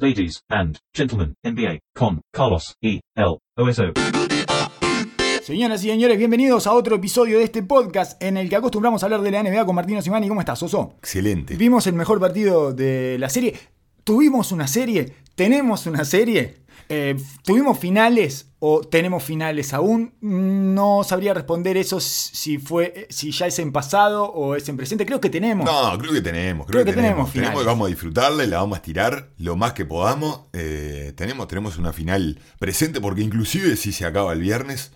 Ladies and gentlemen, NBA con Carlos E. L. OSO. Señoras y señores, bienvenidos a otro episodio de este podcast en el que acostumbramos a hablar de la NBA con Martino Simani. ¿Cómo estás, Oso? Excelente. Vimos el mejor partido de la serie. ¿Tuvimos una serie? ¿Tenemos una serie? Eh, ¿Tuvimos finales o tenemos finales aún? No sabría responder eso si fue, si ya es en pasado o es en presente. Creo que tenemos. No, creo que tenemos. Creo que tenemos tenemos. finales. vamos a disfrutarla y la vamos a estirar lo más que podamos. Eh, tenemos, tenemos una final presente porque inclusive si se acaba el viernes,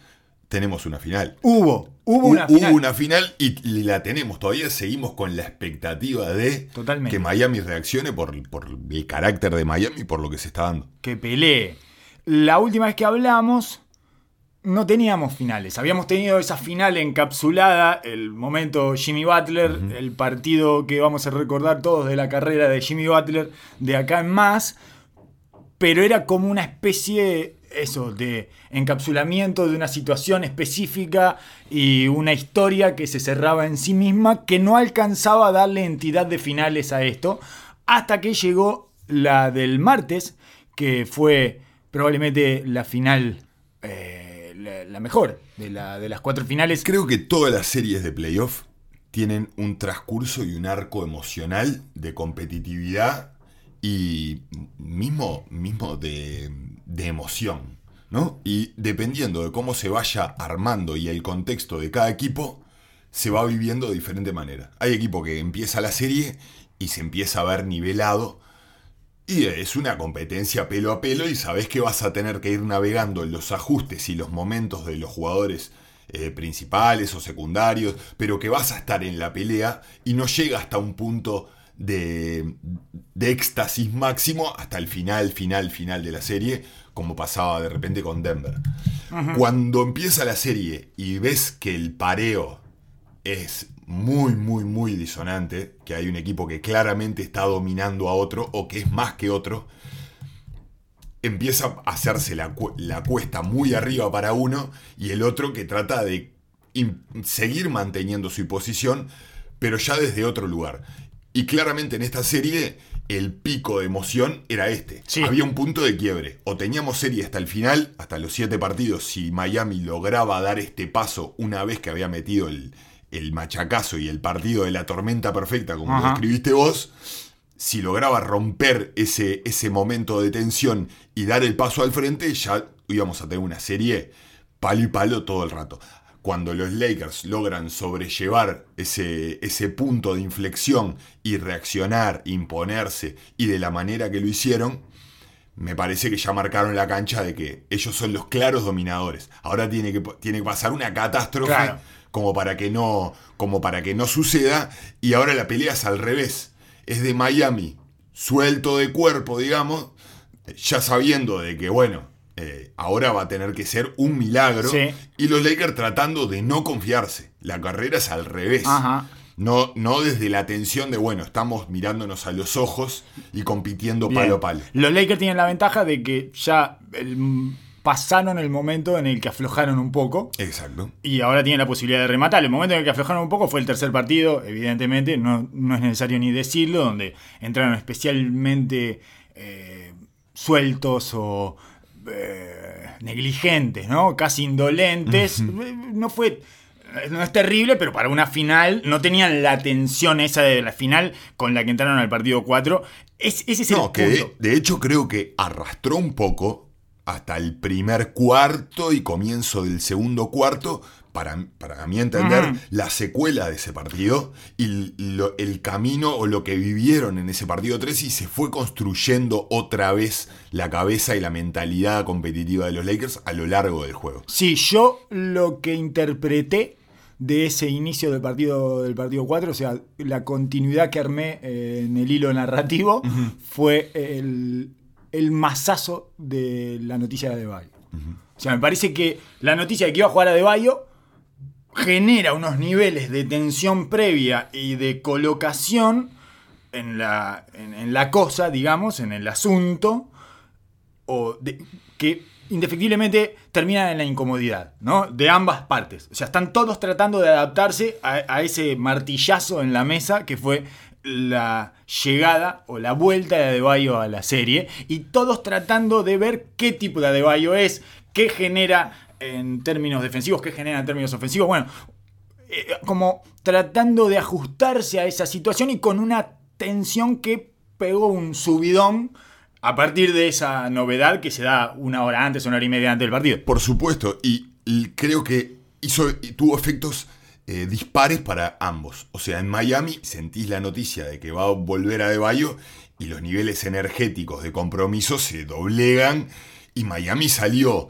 tenemos una final. Hubo, hubo una Hu- final. una final y la tenemos. Todavía seguimos con la expectativa de Totalmente. que Miami reaccione por, por el carácter de Miami y por lo que se está dando. que pelee. La última vez que hablamos no teníamos finales. Habíamos tenido esa final encapsulada, el momento Jimmy Butler, el partido que vamos a recordar todos de la carrera de Jimmy Butler de acá en más, pero era como una especie eso de encapsulamiento de una situación específica y una historia que se cerraba en sí misma que no alcanzaba a darle entidad de finales a esto hasta que llegó la del martes que fue probablemente la final eh, la, la mejor de, la- de las cuatro finales. Creo que todas las series de playoff tienen un transcurso y un arco emocional de competitividad y mismo, mismo de, de emoción, ¿no? Y dependiendo de cómo se vaya armando y el contexto de cada equipo, se va viviendo de diferente manera. Hay equipo que empieza la serie y se empieza a ver nivelado y es una competencia pelo a pelo y sabes que vas a tener que ir navegando en los ajustes y los momentos de los jugadores eh, principales o secundarios, pero que vas a estar en la pelea y no llega hasta un punto de, de éxtasis máximo hasta el final, final, final de la serie, como pasaba de repente con Denver. Cuando empieza la serie y ves que el pareo es muy, muy, muy disonante, que hay un equipo que claramente está dominando a otro o que es más que otro, empieza a hacerse la, cu- la cuesta muy arriba para uno y el otro que trata de seguir manteniendo su posición, pero ya desde otro lugar. Y claramente en esta serie el pico de emoción era este. Sí. Había un punto de quiebre. O teníamos serie hasta el final, hasta los siete partidos, si Miami lograba dar este paso una vez que había metido el, el machacazo y el partido de la tormenta perfecta, como lo escribiste vos, si lograba romper ese, ese momento de tensión y dar el paso al frente, ya íbamos a tener una serie palo y palo todo el rato. Cuando los Lakers logran sobrellevar ese, ese punto de inflexión y reaccionar, imponerse y de la manera que lo hicieron, me parece que ya marcaron la cancha de que ellos son los claros dominadores. Ahora tiene que, tiene que pasar una catástrofe Claro. como para que no como para que no suceda y ahora la pelea es al revés es de Miami suelto de cuerpo digamos ya sabiendo de que bueno eh, ahora va a tener que ser un milagro Sí. y los Lakers tratando de no confiarse la carrera es al revés Ajá. no, no desde la tensión de bueno estamos mirándonos a los ojos y compitiendo Bien. palo a palo Los Lakers tienen la ventaja de que ya el- pasaron el momento en el que aflojaron un poco. exacto Y ahora tienen la posibilidad de rematar. El momento en el que aflojaron un poco fue el tercer partido, evidentemente, no, no es necesario ni decirlo, donde entraron especialmente eh, sueltos o eh, negligentes, ¿no? Casi indolentes. Eh, No fue. No es terrible, pero para una final no tenían la tensión esa de la final con la que entraron al partido 4. Es, ese es el No, que punto. de, de hecho creo que arrastró un poco hasta el primer cuarto y comienzo del segundo cuarto, para, para mi entender, la secuela de ese partido y lo- el camino o lo que vivieron en ese partido 3 y se fue construyendo otra vez la cabeza y la mentalidad competitiva de los Lakers a lo largo del juego. Sí, yo lo que interpreté de ese inicio del partido del partido 4, o sea, la continuidad que armé eh, en el hilo narrativo, fue el, el mazazo de la noticia de Bayo. O sea, me parece que la noticia de que iba a jugar a De Bayo genera unos niveles de tensión previa y de colocación en la, en, la cosa, digamos, en el asunto, o que indefectiblemente terminan en la incomodidad, ¿no? De ambas partes. O sea, están todos tratando de adaptarse a, a ese martillazo en la mesa que fue la llegada o la vuelta de Adebayo a la serie y todos tratando de ver qué tipo de Adebayo es, qué genera en términos defensivos, qué genera en términos ofensivos. Bueno, eh, como tratando de ajustarse a esa situación y con una tensión que pegó un subidón a partir de esa novedad que se da una hora antes, una hora y media antes del partido. Por supuesto, y, creo que hizo, tuvo efectos eh, dispares para ambos. O sea, en Miami sentís la noticia de que va a volver a De Bayo y los niveles energéticos de compromiso se doblegan y Miami salió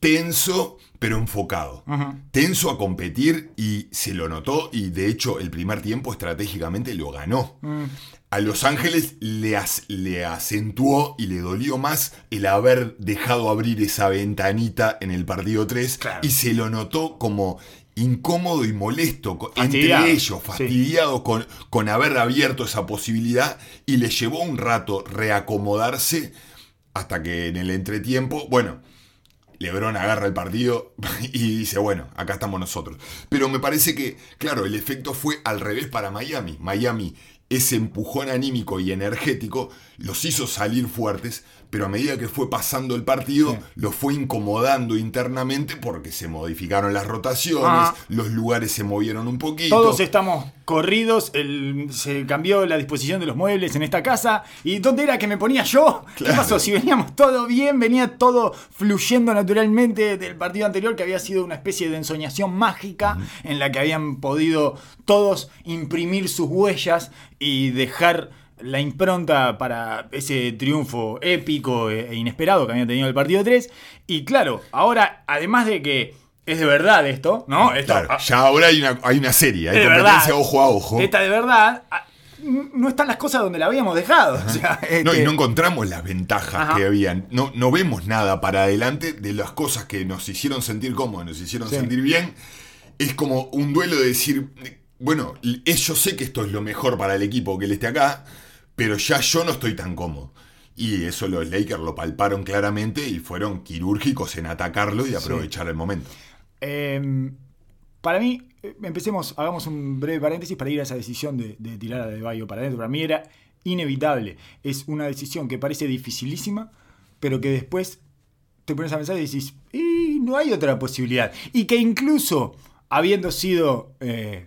tenso pero enfocado. Tenso a competir y se lo notó y de hecho el primer tiempo estratégicamente lo ganó. Mm. A Los Ángeles le, as- le acentuó y le dolió más el haber dejado abrir esa ventanita en el partido 3 Claro. y se lo notó como incómodo y molesto Fastidiado, entre ellos, sí. fastidiado con, con haber abierto esa posibilidad y le llevó un rato reacomodarse hasta que en el entretiempo, bueno, Lebron agarra el partido y dice, bueno, acá estamos nosotros. Pero me parece que, claro, el efecto fue al revés para Miami. Miami, ese empujón anímico y energético los hizo salir fuertes, pero a medida que fue pasando el partido, Sí. los fue incomodando internamente porque se modificaron las rotaciones, Ah. los lugares se movieron un poquito. Todos estamos corridos, el- se cambió la disposición de los muebles en esta casa. ¿Y dónde era que me ponía yo? ¿Qué pasó? Si veníamos todo bien, venía todo fluyendo naturalmente del partido anterior, que había sido una especie de ensoñación mágica en la que habían podido todos imprimir sus huellas y dejar la impronta para ese triunfo épico e inesperado que habían tenido el partido 3. Y claro, ahora, además de que es de verdad esto, ¿no? Esto, Claro, ah, ya ahora hay una, hay una serie, hay de competencia verdad. ojo a ojo. Esta de verdad. ah, No están las cosas donde la habíamos dejado. O sea, No, este, y no encontramos las ventajas Ajá. que habían. No, no vemos nada para adelante de las cosas que nos hicieron sentir cómodos, nos hicieron Sí. sentir bien. Es como un duelo de decir, bueno, es- yo sé que esto es lo mejor para el equipo que él esté acá, pero ya yo no estoy tan cómodo. Y eso los Lakers lo palparon claramente y fueron quirúrgicos en atacarlo y aprovechar el momento. eh, para mí, eh, empecemos, hagamos un breve paréntesis para ir a esa decisión de, de tirar a De Bayo para adentro. Para mí era inevitable. Es una decisión que parece dificilísima, pero que después te pones a pensar y decís, y no hay otra posibilidad. Y que incluso, habiendo sido, eh,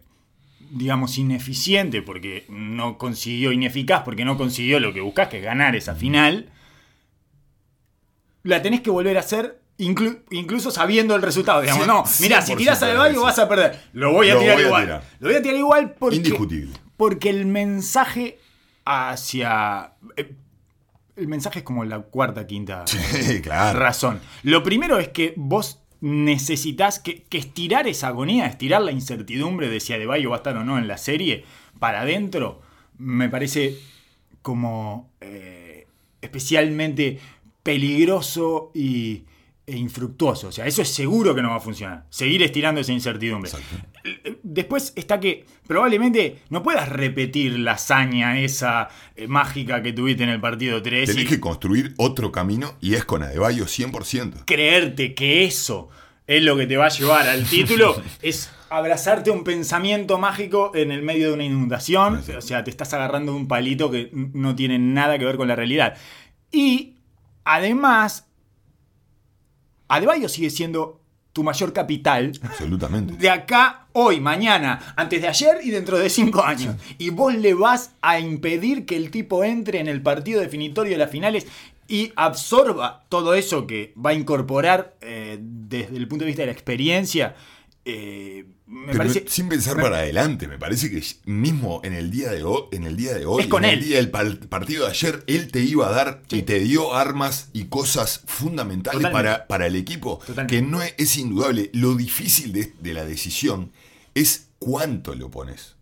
digamos, ineficiente, porque no consiguió, ineficaz, porque no consiguió lo que buscas, que es ganar esa final, la tenés que volver a hacer. inclu- incluso sabiendo el resultado, digamos, no, mirá, si 100% tirás a De Bayo sí. vas a perder. Lo voy a Lo tirar voy a igual. tirar. Lo voy a tirar igual porque. Indiscutible. Porque el mensaje hacia. eh, El mensaje es como la cuarta, quinta Sí, claro. razón. Lo primero es que vos necesitas que, que estirar esa agonía, estirar la incertidumbre de si Adebayo va a estar o no en la serie para adentro, me parece como eh, especialmente peligroso y, e infructuoso. O sea, eso es seguro que no va a funcionar. Seguir estirando esa incertidumbre. Exacto. Después está que probablemente no puedas repetir la hazaña esa eh, mágica que tuviste en el partido 3 Tenés y que construir otro camino y es con Adebayo 100%. creerte que eso es lo que te va a llevar al título es abrazarte un pensamiento mágico en el medio de una inundación. O sea, te estás agarrando de un palito que no tiene nada que ver con la realidad. Y además, Adebayo sigue siendo tu mayor capital Absolutamente. de acá, hoy, mañana, antes de ayer y dentro de cinco años. Y vos le vas a impedir que el tipo entre en el partido definitorio de las finales y absorba todo eso que va a incorporar eh, desde el punto de vista de la experiencia. eh, me Pero parece. sin pensar me- para adelante, me parece que mismo en el día de hoy, en el día de hoy, con en él. el día del par- partido de ayer, él te iba a dar Sí. y te dio armas y cosas fundamentales para, para el equipo. Totalmente. Que no es, es indudable. Lo difícil de, de la decisión es cuánto lo pones.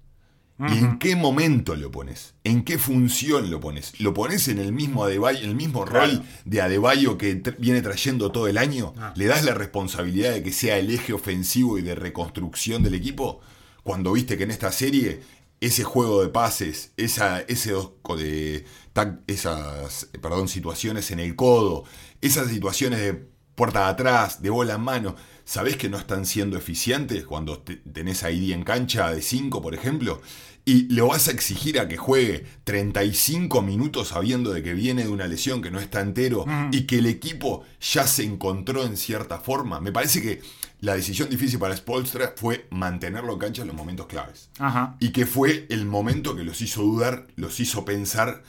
¿Y en qué momento lo pones? ¿En qué función lo pones? ¿Lo pones en el mismo Adebayo, en el mismo rol de Adebayo que viene trayendo todo el año? Ah. ¿Le das la responsabilidad de que sea el eje ofensivo y de reconstrucción del equipo? Cuando viste que en esta serie ese juego de pases, esa, ese dos- de, tac- esas perdón, situaciones en el codo, esas situaciones de puerta de atrás, de bola en mano. ¿Sabés que no están siendo eficientes cuando te- tenés a ID en cancha de 5, por ejemplo? Y le vas a exigir a que juegue 35 minutos sabiendo de que viene de una lesión que no está entero y que el equipo ya se encontró en cierta forma. Me parece que la decisión difícil para Spolstra fue mantenerlo en cancha en los momentos claves. Ajá. Y que fue el momento que los hizo dudar, los hizo pensar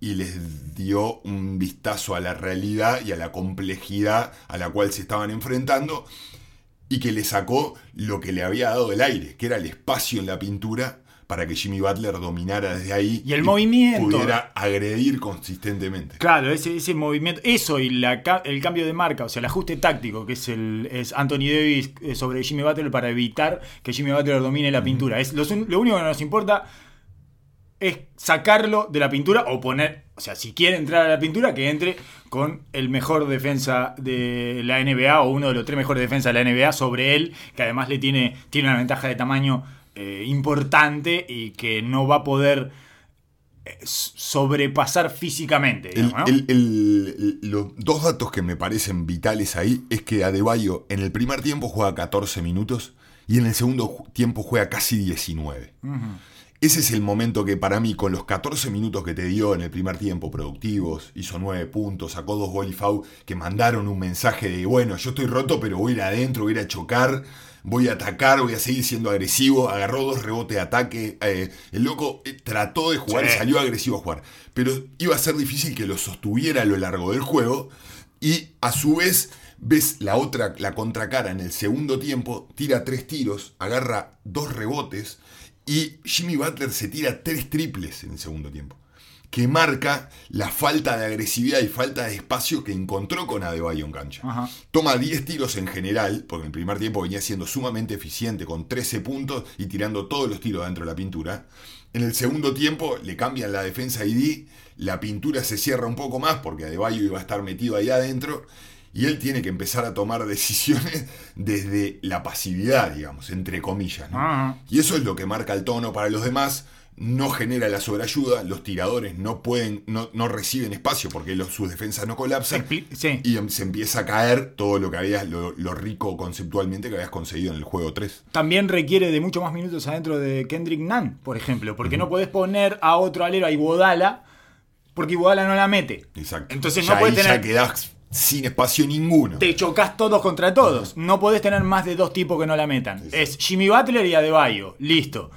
y les dio un vistazo a la realidad y a la complejidad a la cual se estaban enfrentando y que le sacó lo que le había dado el aire, que era el espacio en la pintura para que Jimmy Butler dominara desde ahí Y el movimiento. pudiera agredir consistentemente. Claro, ese, ese movimiento, eso y la, el cambio de marca, o sea, el ajuste táctico que es el es Anthony Davis eh, sobre Jimmy Butler para evitar que Jimmy Butler domine la pintura. Es lo, lo único que nos importa es sacarlo de la pintura o poner, o sea, si quiere entrar a la pintura, que entre con el mejor defensa de la NBA o uno de los tres mejores defensas de la NBA sobre él, que además le tiene, tiene una ventaja de tamaño eh, importante y que no va a poder eh, sobrepasar físicamente. El- digamos, ¿no? el- el- el- los dos datos que me parecen vitales ahí es que Adebayo en el primer tiempo juega 14 minutos y en el segundo tiempo juega casi 19. Ese es el momento que para mí, con los 14 minutos que te dio en el primer tiempo, productivos, hizo 9 puntos, sacó dos gol y foul, que mandaron un mensaje de, bueno, yo estoy roto, pero voy a ir adentro, voy a ir a chocar, voy a atacar, voy a seguir siendo agresivo, agarró dos rebotes de ataque, eh, el loco eh, trató de jugar, Sí. salió agresivo a jugar, pero iba a ser difícil que lo sostuviera a lo largo del juego. Y a su vez ves la otra, la contracara. En el segundo tiempo, tira tres tiros, agarra dos rebotes. Y Jimmy Butler se tira tres triples en el segundo tiempo. Que marca la falta de agresividad y falta de espacio que encontró con Adebayo en cancha. Ajá. Toma 10 tiros en general, porque en el primer tiempo venía siendo sumamente eficiente con 13 puntos y tirando todos los tiros dentro de la pintura. En el segundo tiempo le cambian la defensa ID, la pintura se cierra un poco más porque Adebayo iba a estar metido ahí adentro y él tiene que empezar a tomar decisiones desde la pasividad, digamos, entre comillas. ¿no? Y eso es lo que marca el tono para los demás. No genera la sobreayuda, los tiradores no pueden, no, no reciben espacio porque los- sus defensas no colapsan sí. y em- se empieza a caer todo lo que habías, lo, lo rico conceptualmente que habías conseguido en el juego 3. También requiere de mucho más minutos adentro de Kendrick Nunn, por ejemplo, porque no podés poner a otro alero, a Iguodala, porque Iguodala no la mete. Exacto. Entonces Ya no puedes ahí tener... ya quedás sin espacio ninguno. Te chocas todos contra todos. No podés tener más de dos tipos que no la metan. Es Jimmy Butler y Adebayo. Listo.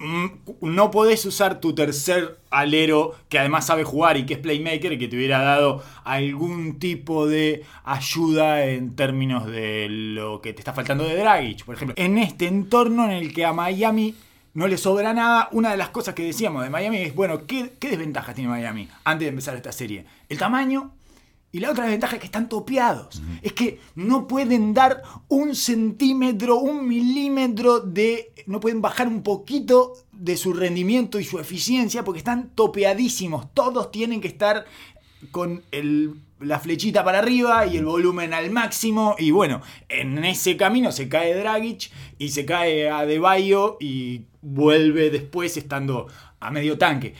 Mm, No podés usar tu tercer alero que además sabe jugar y que es playmaker y que te hubiera dado algún tipo de ayuda en términos de lo que te está faltando de Dragic, por ejemplo. En este entorno en el que a Miami no le sobra nada, una de las cosas que decíamos de Miami es, bueno, ¿qué, qué desventajas tiene Miami antes de empezar esta serie? El tamaño, y la otra desventaja es que están topeados. Es que no pueden dar un centímetro, un milímetro de... No pueden bajar un poquito de su rendimiento y su eficiencia porque están topeadísimos. Todos tienen que estar con el- la flechita para arriba y el volumen al máximo. Y bueno, en ese camino se cae Dragic y se cae Adebayo y vuelve después estando a medio tanque.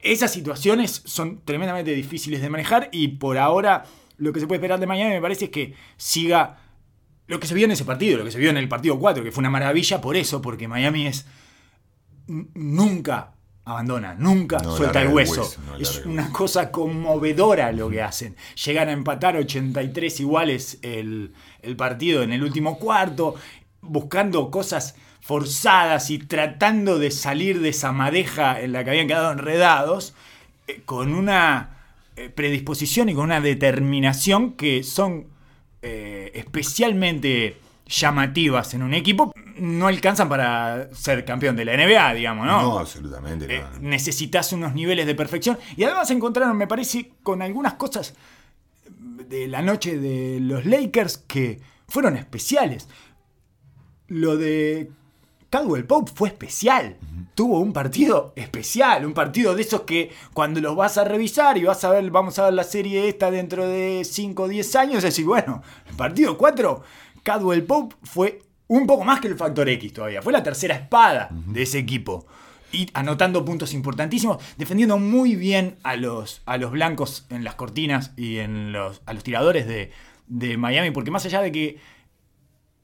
Esas situaciones son tremendamente difíciles de manejar y por ahora lo que se puede esperar de Miami me parece es que siga lo que se vio en ese partido, lo que se vio en el partido 4, que fue una maravilla por eso, porque Miami es nunca abandona, nunca No suelta el hueso. hueso, no es una hueso. cosa conmovedora lo que hacen. Llegan a empatar 83 iguales el, el partido en el último cuarto, buscando cosas forzadas y tratando de salir de esa madeja en la que habían quedado enredados, eh, con una eh, predisposición y con una determinación que son eh, especialmente llamativas en un equipo, no alcanzan para ser campeón de la NBA, digamos, ¿no? No, absolutamente. Eh, necesitas unos niveles de perfección. Y además encontraron, me parece, con algunas cosas de la noche de los Lakers que fueron especiales. Lo de Caldwell Pope fue especial. Tuvo un partido especial, un partido de esos que cuando los vas a revisar y vas a ver, vamos a ver la serie esta dentro de 5 o 10 años, decir, bueno, el partido 4, Caldwell Pope fue un poco más que el factor X todavía. Fue la tercera espada de ese equipo. Y anotando puntos importantísimos, defendiendo muy bien a los, a los blancos en las cortinas y en los, a los tiradores de, de Miami, porque más allá de que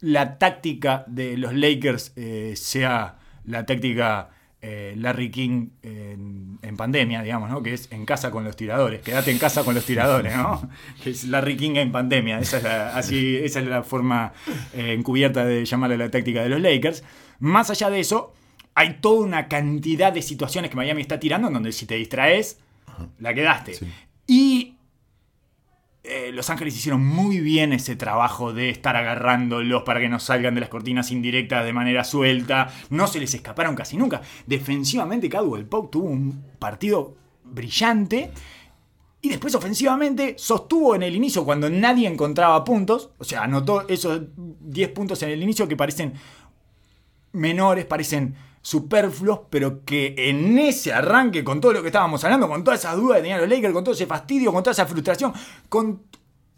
la táctica de los Lakers eh, sea la táctica eh, Larry King en, en pandemia, digamos, ¿no? Que es en casa con los tiradores. Quédate en casa con los tiradores, ¿no? Que es Larry King en pandemia. Esa es la, así, esa es la forma eh, encubierta de llamarle la táctica de los Lakers. Más allá de eso, hay toda una cantidad de situaciones que Miami está tirando en donde si te distraes, la quedaste. Sí. Y eh, Los Ángeles hicieron muy bien ese trabajo de estar agarrándolos para que no salgan de las cortinas indirectas de manera suelta. No se les escaparon casi nunca. Defensivamente, Caldwell Pope tuvo un partido brillante. Y después ofensivamente sostuvo en el inicio cuando nadie encontraba puntos. O sea, anotó esos 10 puntos en el inicio que parecen menores, parecen superfluos, pero que en ese arranque, con todo lo que estábamos hablando, con todas esas dudas que tenían los con todo ese fastidio, con toda esa frustración, con,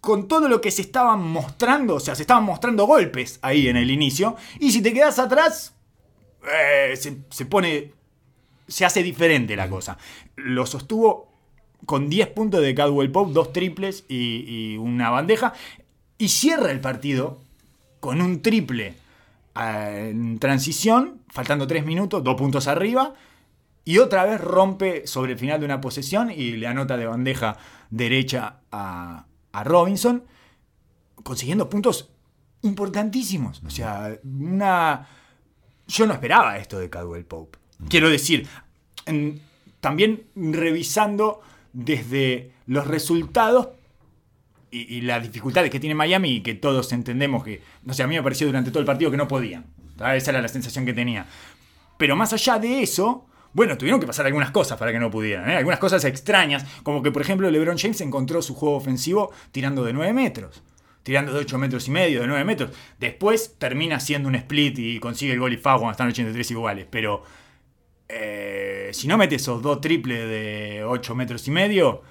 con todo lo que se estaban mostrando, o sea, se estaban mostrando golpes ahí en el inicio, y si te quedas atrás, eh, se, se pone, se hace diferente la cosa. Lo sostuvo con 10 puntos de Cadwell Pope, dos triples y, una bandeja, y cierra el partido con un triple en transición, faltando 3 minutos, dos puntos arriba, y otra vez rompe sobre el final de una posesión y le anota de bandeja derecha a, a Robinson, consiguiendo puntos importantísimos. O sea, una... Yo no esperaba esto de Cadwell Pope. Quiero decir, en- también revisando desde los resultados y, las dificultades que tiene Miami y que todos entendemos que, no sé, a mí me pareció durante todo el partido que no podían. Esa era la sensación que tenía. Pero más allá de eso, bueno, tuvieron que pasar algunas cosas para que no pudieran. ¿eh? Algunas cosas extrañas, como que por ejemplo LeBron James encontró su juego ofensivo tirando de 9 metros. Tirando de 8 metros y medio, de 9 metros. Después termina haciendo un split y consigue el gol y foul cuando están 83 iguales. Pero eh, si no mete esos dos triples de 8 metros y medio,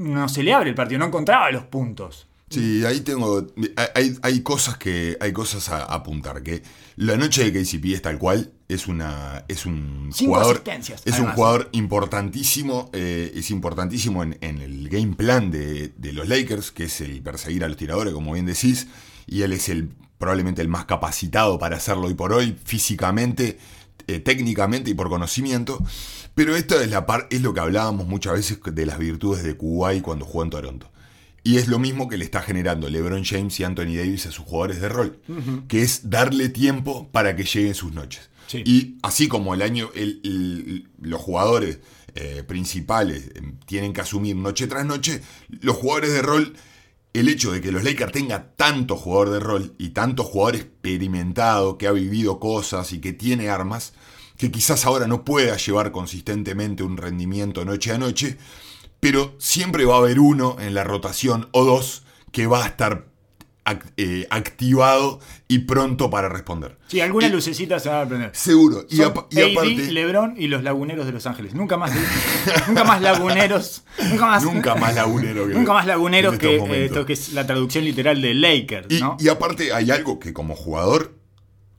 no se le abre el partido, no encontraba los puntos. Sí, ahí tengo. Hay, hay cosas que. Hay cosas a apuntar. Que la noche de KCP es tal cual. Es una. Es un Cinco jugador. Es un jugador importantísimo. eh, es importantísimo en, en el game plan de, de los Lakers, que es el perseguir a los tiradores, como bien decís. Y él es el probablemente el más capacitado para hacerlo hoy por hoy, físicamente, eh, técnicamente y por conocimiento. Pero esto es, la par- es lo que hablábamos muchas veces de las virtudes de Kuwait cuando jugó en Toronto. Y es lo mismo que le está generando LeBron James y Anthony Davis a sus jugadores de rol, que es darle tiempo para que lleguen sus noches. Sí. Y así como el año, el- el- los jugadores eh, principales eh, tienen que asumir noche tras noche, los jugadores de rol, el hecho de que los Lakers tengan tanto jugador de rol y tanto jugador experimentado que ha vivido cosas y que tiene armas, que quizás ahora no pueda llevar consistentemente un rendimiento noche a noche, pero siempre va a haber uno en la rotación o dos que va a estar eh, activado y pronto para responder. Sí, alguna Y- lucecita se va a prender. Seguro. Y, Son apa- y AD, aparte, LeBron y los laguneros de Los Ángeles. Nunca más, nunca más laguneros. Nunca más, nunca más lagunero que nunca más laguneros en que eh, esto que es la traducción literal de Lakers, Y, ¿no? y aparte hay algo que como jugador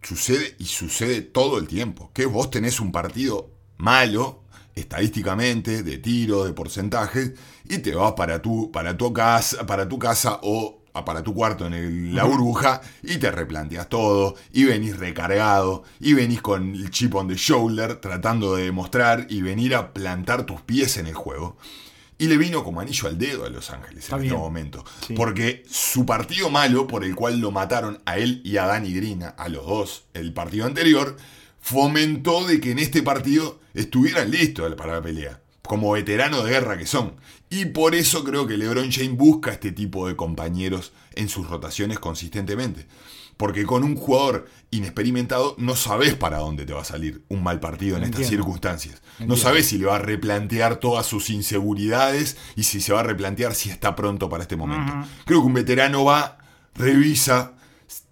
sucede y sucede todo el tiempo. Que vos tenés un partido malo, estadísticamente, de tiro, de porcentaje, y te vas para tu, para tu casa, para tu casa o a- para tu cuarto en el- la burbuja y te replanteas todo y venís recargado y venís con el chip on the shoulder tratando de demostrar y venir a plantar tus pies en el juego. Y le vino como anillo al dedo a Los Ángeles Está en bien. este momento. Sí. Porque su partido malo, por el cual lo mataron a él y a Danny Green, a los dos, el partido anterior, fomentó de que en este partido estuvieran listos para la pelea. Como veteranos de guerra que son. Y por eso creo que LeBron James busca este tipo de compañeros en sus rotaciones consistentemente. Porque con un jugador inexperimentado no sabes para dónde te va a salir un mal partido en estas Entiendo. No sabes si le va a replantear todas sus inseguridades y si se va a replantear si está pronto para este momento. Creo que un veterano va, revisa,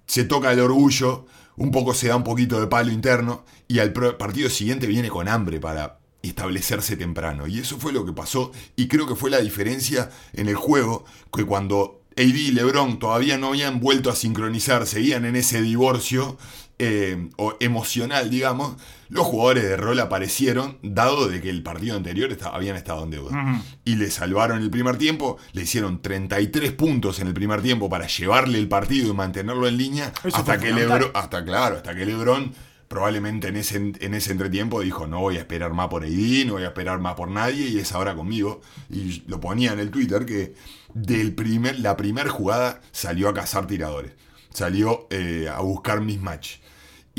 se toca el orgullo, un poco se da un poquito de palo interno y al partido siguiente viene con hambre para establecerse temprano. Y eso fue lo que pasó y creo que fue la diferencia en el juego, que cuando AD y LeBron todavía no habían vuelto a sincronizar, seguían en ese divorcio eh, o emocional, digamos, los jugadores de rol aparecieron, dado de que el partido anterior habían estado en deuda. Y le salvaron el primer tiempo, le hicieron 33 puntos en el primer tiempo para llevarle el partido y mantenerlo en línea, Eso hasta que. Lebron, hasta, claro, hasta que Lebron probablemente en ese, en ese entretiempo dijo, no voy a esperar más por AD, no voy a esperar más por nadie, y es ahora conmigo. Y lo ponía en el Twitter que del primer, la primera jugada salió a cazar tiradores, salió eh, a buscar mismatch.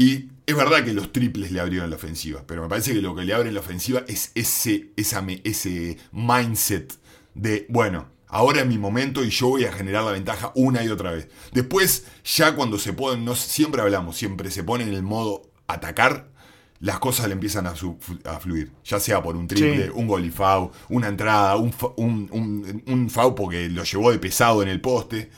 Y es verdad que los triples le abrieron la ofensiva, pero me parece que lo que le abre la ofensiva es ese, esa ese mindset de, bueno, ahora es mi momento y yo voy a generar la ventaja una y otra vez. Después, ya cuando se ponen, no, siempre hablamos, siempre se pone en el modo atacar, las cosas le empiezan a, su- a fluir. Ya sea por un triple, Sí. un gol y foul, una entrada, un, un, un, un foul porque lo llevó de pesado en el poste.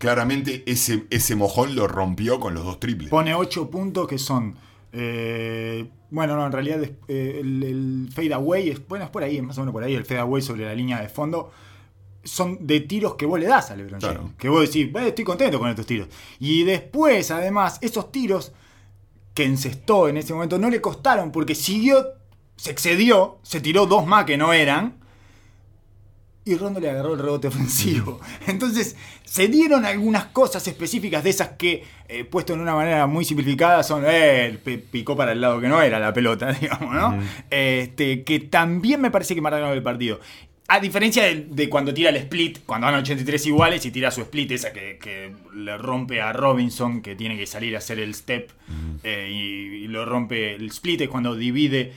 Claramente ese, ese mojón lo rompió con los dos triples. Pone 8 puntos que son. eh, bueno, no, en realidad es, eh, el, el fade away, es, bueno, es por ahí, es más o menos por ahí, el fade away sobre la línea de fondo. Son de tiros que vos le das a LeBron James. Claro. Que vos decís, "Eh, estoy contento con estos tiros. Y después, además, esos tiros que encestó en ese momento no le costaron porque siguió, se excedió, se tiró dos más que no eran. Y Rondo le agarró el rebote ofensivo. Entonces, se dieron algunas cosas específicas de esas que, eh, puesto en una manera muy simplificada, son, eh, picó para el lado que no era la pelota, digamos, ¿no? este, que también me parece que marcaron el partido. A diferencia de, de cuando tira el split, cuando van 83 iguales y tira su split, esa que, que le rompe a Robinson, que tiene que salir a hacer el step, eh, y, y lo rompe el split, es cuando divide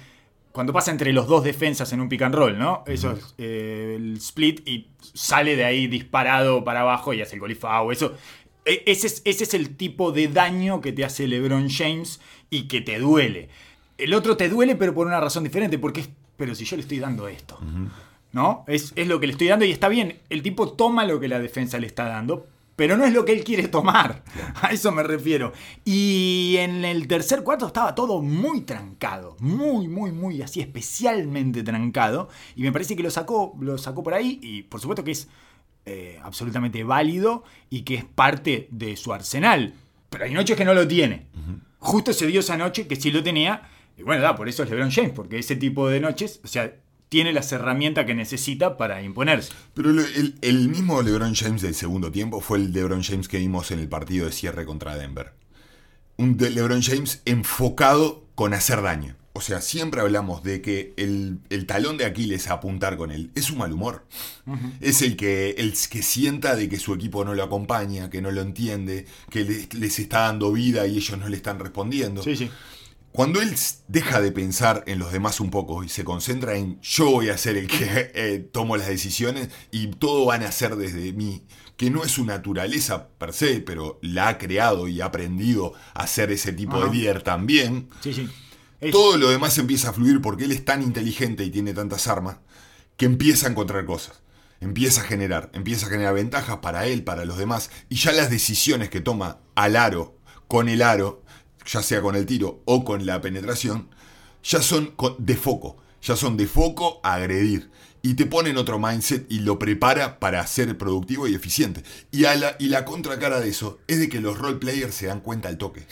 cuando pasa entre los dos defensas en un pick and roll, ¿no? Eso es eh, el split y sale de ahí disparado para abajo y hace el golifao. Eso, e- ese, es, ese es el tipo de daño que te hace LeBron James y que te duele. El otro te duele, pero por una razón diferente, porque es, pero si yo le estoy dando esto, ¿no? Es, es lo que le estoy dando y está bien. El tipo toma lo que la defensa le está dando, pero no es lo que él quiere tomar. A eso me refiero. Y en el tercer cuarto estaba todo muy trancado. Muy, muy, muy así, especialmente trancado. Y me parece que lo sacó, lo sacó por ahí. Y por supuesto que es eh, absolutamente válido y que es parte de su arsenal. Pero hay noches que no lo tiene. Justo se dio esa noche que sí lo tenía. Y bueno, da, por eso es LeBron James, porque ese tipo de noches, o sea, tiene las herramientas que necesita para imponerse. Pero el, el mismo LeBron James del segundo tiempo fue el LeBron James que vimos en el partido de cierre contra Denver. Un LeBron James enfocado con hacer daño. O sea, siempre hablamos de que el, el talón de Aquiles a apuntar con él es su mal humor. Es el que, el que sienta de que su equipo no lo acompaña, que no lo entiende, que le- les está dando vida y ellos no le están respondiendo. Sí, sí. Cuando él deja de pensar en los demás un poco y se concentra en yo voy a ser el que eh, tomo las decisiones y todo van a ser desde mí, que no es su naturaleza per se, pero la ha creado y ha aprendido a ser ese tipo Ajá. de líder también, Sí, sí. Es- todo lo demás empieza a fluir porque él es tan inteligente y tiene tantas armas que empieza a encontrar cosas. Empieza a generar, empieza a generar ventajas para él, para los demás, y ya las decisiones que toma al aro, con el aro, ya sea con el tiro o con la penetración, ya son de foco, ya son de foco a agredir. Y te ponen otro mindset y lo prepara para ser productivo y eficiente. Y, a la, y la contracara de eso es de que los role players se dan cuenta al toque.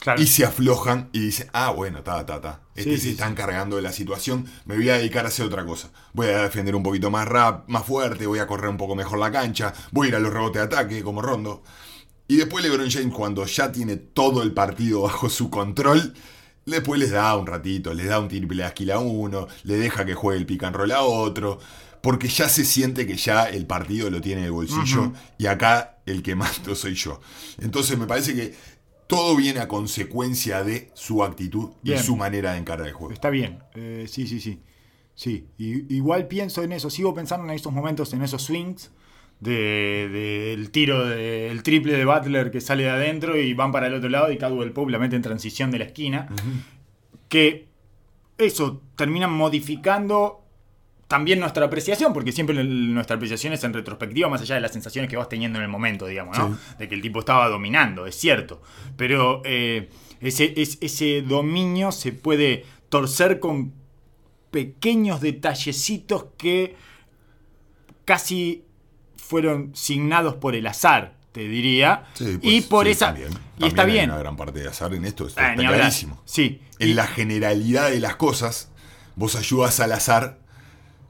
Claro. Y se aflojan y dicen, ah, bueno, ta, ta, ta. Este Sí, se sí, están cargando de la situación, me voy a dedicar a hacer otra cosa. Voy a defender un poquito más rap, más fuerte, voy a correr un poco mejor la cancha, voy a ir a los rebotes de ataque como Rondo. Y después LeBron James, cuando ya tiene todo el partido bajo su control, después les da un ratito, les da un triple a skill a uno, le deja que juegue el pick and roll a otro, porque ya se siente que ya el partido lo tiene en el bolsillo y acá el que mando soy yo. Entonces me parece que todo viene a consecuencia de su actitud y su manera de encarar el juego. Está bien. Eh, sí, sí, sí. Sí. Y- igual pienso en eso. Sigo pensando en esos momentos, en esos swings. De- del tiro del triple de Butler que sale de adentro y van para el otro lado y Cadwell Pope la mete en transición de la esquina. Que eso terminan modificando también nuestra apreciación, porque siempre nuestra apreciación es en retrospectiva, más allá de las sensaciones que vas teniendo en el momento, digamos, ¿no? De que el tipo estaba dominando, es cierto. Pero eh, ese, es- ese dominio se puede torcer con pequeños detallecitos que casi fueron signados por el azar. te diría. Sí, pues, y por sí, esa. también. y está hay bien. una gran parte de azar en esto, esto Ah, está hablar. clarísimo. Sí. En Y- la generalidad de las cosas, vos ayudas al azar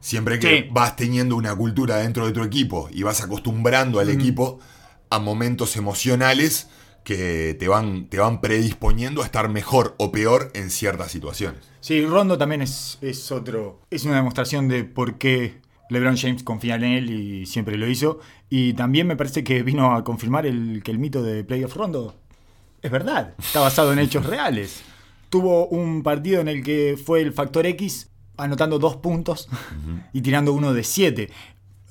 siempre que Sí. vas teniendo una cultura dentro de tu equipo y vas acostumbrando al equipo a momentos emocionales que te van, te van predisponiendo a estar mejor o peor en ciertas situaciones. Sí, Rondo también es, es otro. Es una demostración de por qué LeBron James confía en él y siempre lo hizo. Y también me parece que vino a confirmar el, que el mito de Playoff Rondo es verdad. Está basado en hechos reales. Tuvo un partido en el que fue el factor X anotando dos puntos y tirando uno de siete.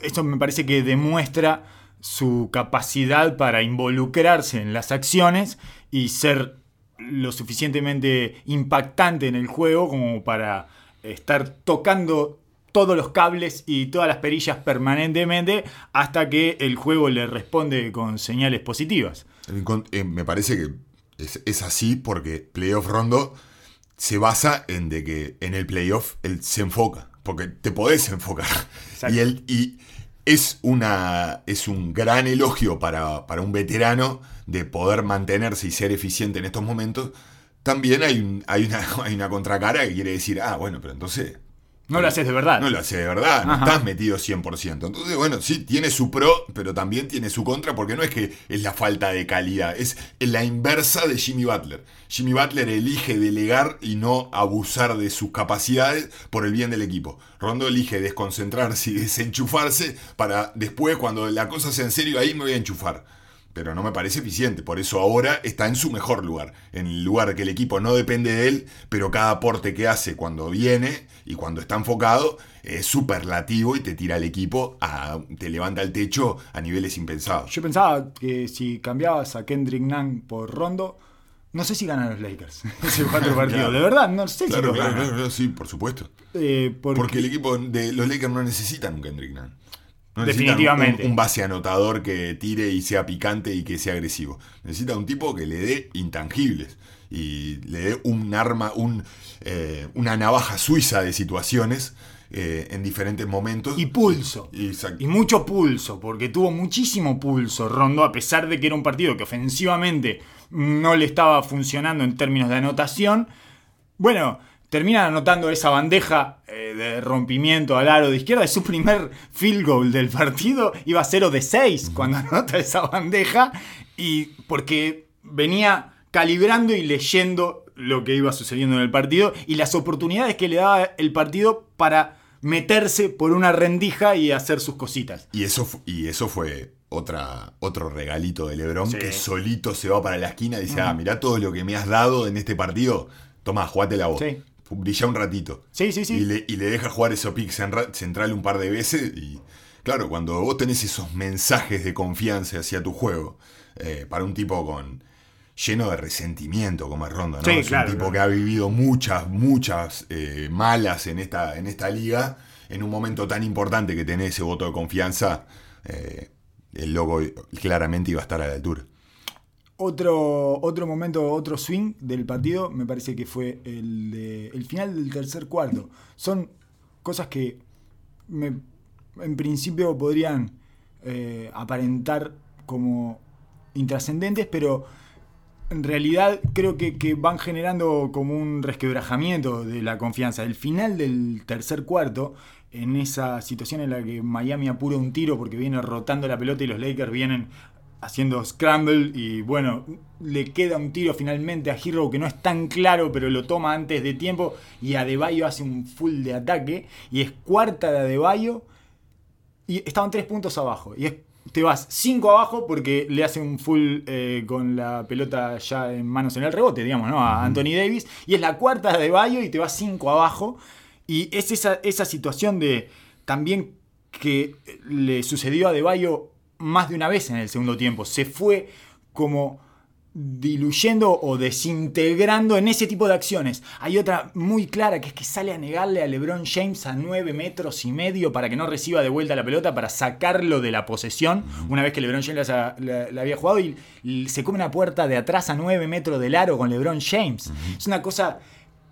Esto me parece que demuestra su capacidad para involucrarse en las acciones y ser lo suficientemente impactante en el juego como para estar tocando todos los cables y todas las perillas permanentemente hasta que el juego le responde con señales positivas. Eh, me parece que es, es así porque Playoff Rondo se basa en de que en el playoff él se enfoca. Porque te podés enfocar. Exacto. Y él. Y es una. es un gran elogio para, para un veterano de poder mantenerse y ser eficiente en estos momentos. También hay, un- hay, una, hay una contracara que quiere decir, ah, bueno, pero entonces No lo haces de verdad. no lo hace de verdad, no Ajá. estás metido 100%. Entonces, bueno, sí, tiene su pro, pero también tiene su contra, porque no es que es la falta de calidad, es la inversa de Jimmy Butler. Jimmy Butler elige delegar y no abusar de sus capacidades por el bien del equipo. Rondo elige desconcentrarse y desenchufarse para después, cuando la cosa sea en serio, ahí me voy a enchufar. Pero no me parece eficiente, por eso ahora está en su mejor lugar, en el lugar que el equipo no depende de él, pero cada aporte que hace cuando viene y cuando está enfocado es superlativo y te tira al equipo, a- te levanta el techo a niveles impensados. Yo pensaba que si cambiabas a Kendrick Nunn por Rondo, no sé si ganan los Lakers ese cuatro partidos. Claro. De verdad, no sé si claro, ganan. claro, sí, por supuesto. Eh, porque, Porque el equipo de los Lakers no necesitan un Kendrick Nunn. No Definitivamente. Un, un base anotador que tire y sea picante y que sea agresivo. Necesita un tipo que le dé intangibles y le dé un arma, un, eh, una navaja suiza de situaciones eh, en diferentes momentos. Y pulso. Exacto. Y mucho pulso, porque tuvo muchísimo pulso Rondo, a pesar de que era un partido que ofensivamente no le estaba funcionando en términos de anotación. Bueno, termina anotando esa bandeja eh, de rompimiento al aro de izquierda. Es su primer field goal del partido. Iba 0 de 6 cuando anota esa bandeja. Y porque venía calibrando y leyendo lo que iba sucediendo en el partido y las oportunidades que le daba el partido para meterse por una rendija y hacer sus cositas. Y eso, y eso fue otra, otro regalito de Lebron Sí. que solito se va para la esquina y dice, ah, mirá todo lo que me has dado en este partido. Tomá, jugate la voz. Sí. Brilla un ratito. Sí, sí, sí. Y le, y le deja jugar eso pick centra- central un par de veces. Y claro, cuando vos tenés esos mensajes de confianza hacia tu juego, eh, para un tipo con lleno de resentimiento como es Rondo, ¿no? Sí, es claro, un tipo claro. que ha vivido muchas, muchas eh, malas en esta, en esta liga. En un momento tan importante que tenés ese voto de confianza, eh, el logo claramente iba a estar a la altura. Otro, otro momento, otro swing del partido, me parece que fue el, de- el final del tercer cuarto. Son cosas que en principio podrían eh, aparentar como intrascendentes, pero en realidad creo que, que van generando como un resquebrajamiento de la confianza. El final del tercer cuarto, en esa situación en la que Miami apura un tiro porque viene rotando la pelota y los Lakers vienen haciendo scramble y bueno, le queda un tiro finalmente a Hero que no es tan claro, pero lo toma antes de tiempo y Adebayo hace un full de ataque y es cuarta de Adebayo y estaban tres puntos abajo. Y es- te vas cinco abajo porque le hace un full eh, con la pelota ya en manos en el rebote, digamos, ¿no? A Anthony Davis. Y es la cuarta de Bayo y te vas cinco abajo. Y es esa, esa situación de también que le sucedió a De Bayo más de una vez en el segundo tiempo. Se fue como diluyendo o desintegrando en ese tipo de acciones. Hay otra muy clara que es que sale a negarle a LeBron James a 9 metros y medio para que no reciba de vuelta la pelota, para sacarlo de la posesión, una vez que LeBron James la, la- la había jugado y, y se come una puerta de atrás a 9 metros del aro con LeBron James. Es una cosa...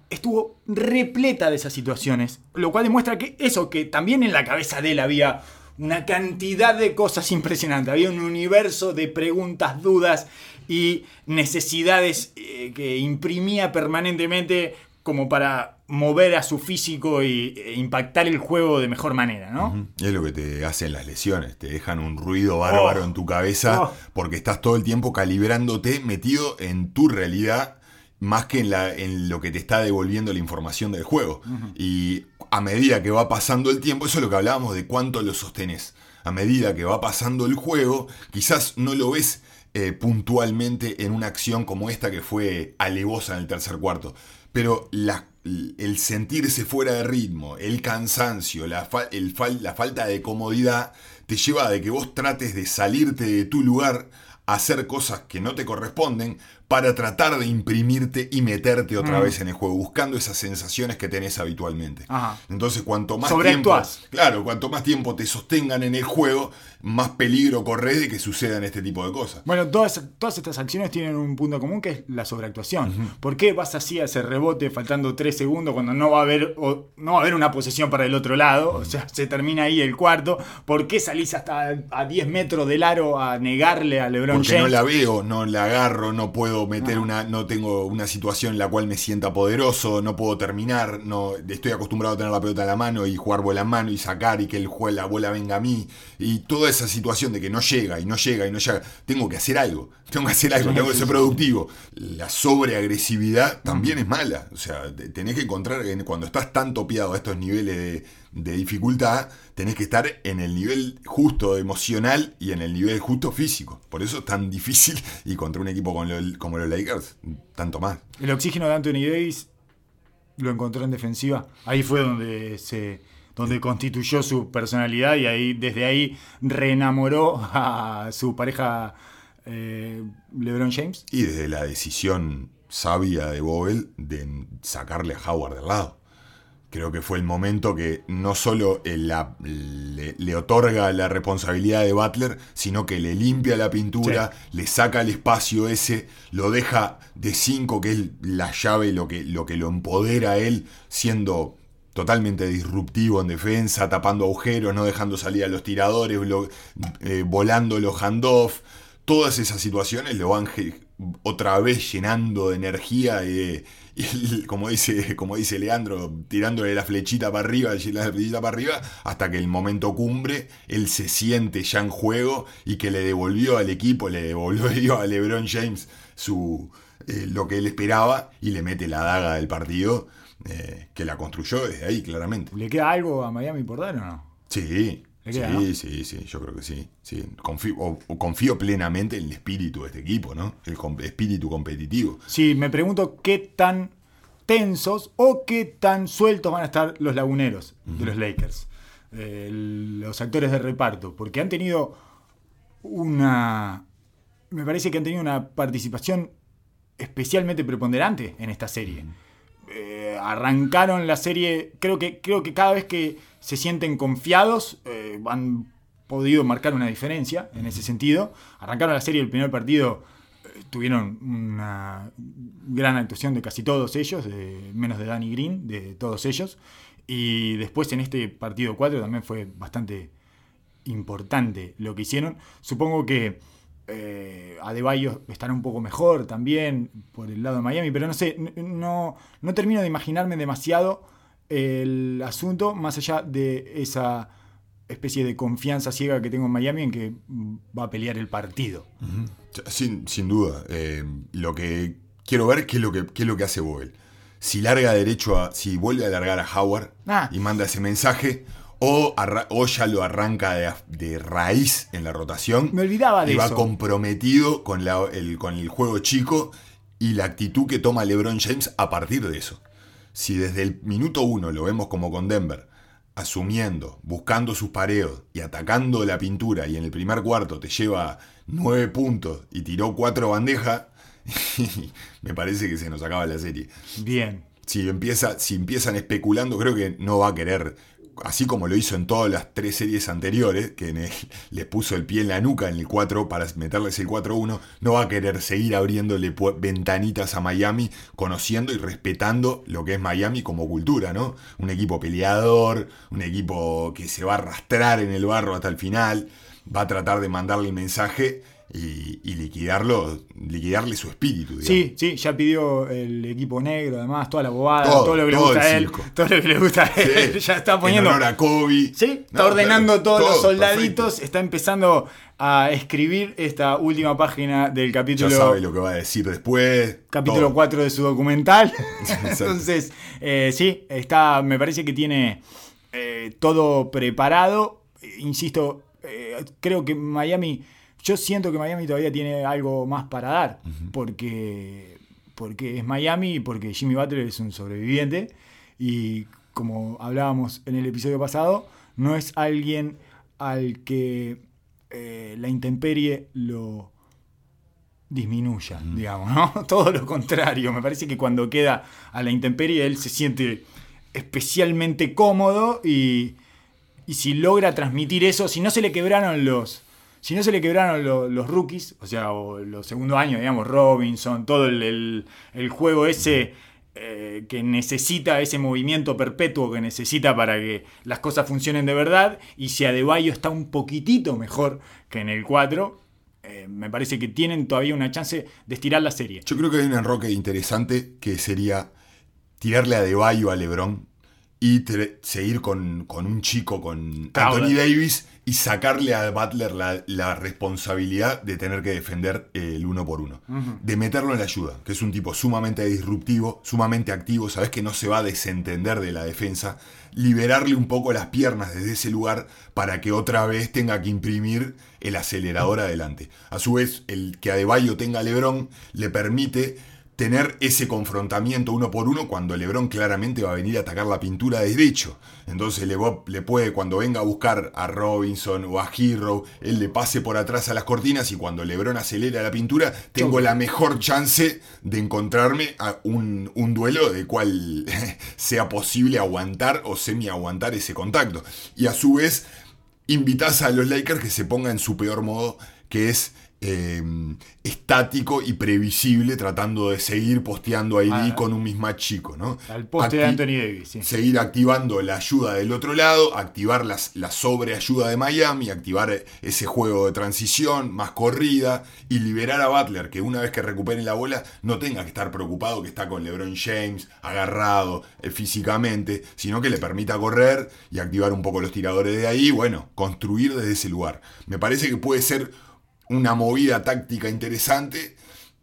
Estuvo repleta de esas situaciones, lo cual demuestra que eso, que también en la cabeza de él había una cantidad de cosas impresionantes. Había un universo de preguntas, dudas y necesidades eh, que imprimía permanentemente como para mover a su físico y, e impactar el juego de mejor manera, ¿no? Es lo que te hacen las lesiones, te dejan un ruido bárbaro Oh. en tu cabeza Oh. porque estás todo el tiempo calibrándote, metido en tu realidad, más que en, la, en lo que te está devolviendo la información del juego. Y a medida que va pasando el tiempo, eso es lo que hablábamos de cuánto lo sostenés. A medida que va pasando el juego, quizás no lo ves eh, puntualmente en una acción como esta que fue alevosa en el tercer cuarto. Pero la- el sentirse fuera de ritmo, el cansancio, la, fa- el fal- la falta de comodidad, te lleva a de que vos trates de salirte de tu lugar, hacer cosas que no te corresponden, para tratar de imprimirte y meterte otra Mm. vez en el juego, buscando esas sensaciones que tenés habitualmente. Ajá. Entonces, cuanto más tiempo, claro, cuanto más tiempo te sostengan en el juego, más peligro corres de que sucedan este tipo de cosas. Bueno, todas, todas estas acciones tienen un punto común que es la sobreactuación. ¿Por qué vas así a ese rebote faltando 3 segundos cuando no va a haber o- no va a haber una posesión para el otro lado? O sea, se termina ahí el cuarto. ¿Por qué salís hasta a 10 metros del aro a negarle a LeBron Porque James? no la veo, no la agarro, no puedo meter una, no tengo una situación en la cual me sienta poderoso, no puedo terminar, no estoy acostumbrado a tener la pelota en la mano y jugar bola en mano y sacar y que el jue- la bola venga a mí. Y toda esa situación de que no llega y no llega y no llega, tengo que hacer algo, tengo que hacer algo, tengo que ser productivo. La sobreagresividad también es mala. O sea, te- tenés que encontrar, en- cuando estás tan topeado a estos niveles de, de dificultad, tenés que estar en el nivel justo emocional y en el nivel justo físico. Por eso es tan difícil y contra un equipo como, lo- como los Lakers, tanto más. El oxígeno de Anthony Davis lo encontró en defensiva. Ahí fue donde se donde constituyó su personalidad y ahí desde ahí reenamoró a su pareja eh, LeBron James. Y desde la decisión sabia de Bogle de sacarle a Howard del lado. Creo que fue el momento que no solo eh, la- le, le otorga la responsabilidad de Butler, sino que le limpia la pintura, le saca el espacio ese, lo deja de 5, que es la llave, lo que, lo que lo empodera a él, siendo totalmente disruptivo en defensa, tapando agujeros, no dejando salir a los tiradores, lo- eh, volando los handoff. Todas esas situaciones lo van otra vez llenando de energía y, de- y como, dice, como dice Leandro, tirándole la flechita para arriba, la flechita para arriba, hasta que el momento cumbre, él se siente ya en juego y que le devolvió al equipo, le devolvió a LeBron James su, eh, lo que él esperaba y le mete la daga del partido, eh, que la construyó desde ahí, claramente. ¿Le queda algo a Miami por dar o no? Sí, ¿Le sí, no? sí, sí, yo creo que sí. sí. Confío, o- o confío plenamente en el espíritu de este equipo, ¿no? El com- espíritu competitivo. Sí, me pregunto qué tan tensos o qué tan sueltos van a estar los laguneros de los Lakers. Eh, los actores de reparto. Porque han tenido una. Me parece que han tenido una participación especialmente preponderante en esta serie. Eh, arrancaron la serie. Creo que, creo que cada vez que se sienten confiados, eh, han podido marcar una diferencia en ese sentido. Arrancaron la serie el primer partido eh, tuvieron una gran actuación de casi todos ellos, menos de Danny Green, de todos ellos. Y después en este partido 4 también fue bastante importante lo que hicieron. Supongo que eh, Adebayo estará un poco mejor también por el lado de Miami, pero no sé, no, no termino de imaginarme demasiado el asunto más allá de esa especie de confianza ciega que tengo en Miami en que va a pelear el partido. Sin, sin duda. eh, lo que quiero ver qué es lo que, qué es lo que hace Bogle. Si larga derecho a. Si vuelve a largar a Howard Ah. y manda ese mensaje. O, ya lo arranca de, de raíz en la rotación. Me olvidaba de y va eso. comprometido con, la- el, con el juego chico y la actitud que toma LeBron James a partir de eso. Si desde el minuto uno lo vemos como con Denver, asumiendo, buscando sus pareos y atacando la pintura, y en el primer cuarto te lleva nueve puntos y tiró cuatro bandejas, me parece que se nos acaba la serie. Bien. Si, empieza, si empiezan especulando, creo que no va a querer así como lo hizo en todas las tres series anteriores, que el- les puso el pie en la nuca en el 4 para meterles el 4-1, no va a querer seguir abriéndole ventanitas a Miami, conociendo y respetando lo que es Miami como cultura, ¿no? Un equipo peleador, un equipo que se va a arrastrar en el barro hasta el final, va a tratar de mandarle el mensaje y, y liquidarlo, liquidarle su espíritu, digamos. Sí, sí, ya pidió el equipo negro, además, toda la bobada, Todo, todo, lo que le gusta a él, circo. todo lo que le gusta a él, Sí, ya está poniendo... En honor a Kobe. Sí, está No, ordenando claro, todos los soldaditos, perfecto. está empezando a escribir esta última página del Ya capítulo sabe lo que va a decir después. capítulo todo. 4 de su documental. Entonces, eh, sí, está, me parece que tiene eh, todo preparado. Insisto, eh, creo que Miami, yo siento que Miami todavía tiene algo más para dar, porque, porque es Miami y porque Jimmy Butler es un sobreviviente y como hablábamos en el episodio pasado, no es alguien al que eh, la intemperie lo disminuya, digamos, ¿no? Todo lo contrario. Me parece que cuando queda a la intemperie él se siente especialmente cómodo y, y si logra transmitir eso, si no se le quebraron los. Si no se le quebraron lo- los rookies, o sea, o los segundos años, digamos, Robinson, todo el, el- el juego ese eh, que necesita, ese movimiento perpetuo que necesita para que las cosas funcionen de verdad, y si Adebayo está un poquitito mejor que en el 4, eh, me parece que tienen todavía una chance de estirar la serie. Yo creo que hay un enroque interesante que sería tirarle a Deballo a LeBron y seguir con, con un chico, con. Anthony Davis y sacarle a Butler la, la responsabilidad de tener que defender eh, el uno por uno. De meterlo en la ayuda, que es un tipo sumamente disruptivo, sumamente activo, sabes que no se va a desentender de la defensa. Liberarle un poco las piernas desde ese lugar para que otra vez tenga que imprimir el acelerador adelante. A su vez, el que Adebayo tenga a LeBron le permite tener ese confrontamiento uno por uno cuando LeBron claramente va a venir a atacar la pintura de derecho. Entonces le, va- le puede, cuando venga a buscar a Robinson o a Hero, él le pase por atrás a las cortinas y cuando LeBron acelera la pintura, tengo la mejor chance de encontrarme a un, un duelo de cual sea posible aguantar o semi aguantar ese contacto. Y a su vez, invitas a los Lakers que se pongan en su peor modo, que es eh, estático y previsible, tratando de seguir posteando ahí Ah. con un mismatch chico, ¿no? Al poste de Anthony Davis, sí. Seguir activando la ayuda del otro lado, activar las, la sobreayuda de Miami, activar ese juego de transición, más corrida, y liberar a Butler, que una vez que recupere la bola no tenga que estar preocupado que está con LeBron James, agarrado eh, físicamente, sino que le permita correr y activar un poco los tiradores de ahí, bueno, construir desde ese lugar. Me parece que puede ser una movida táctica interesante.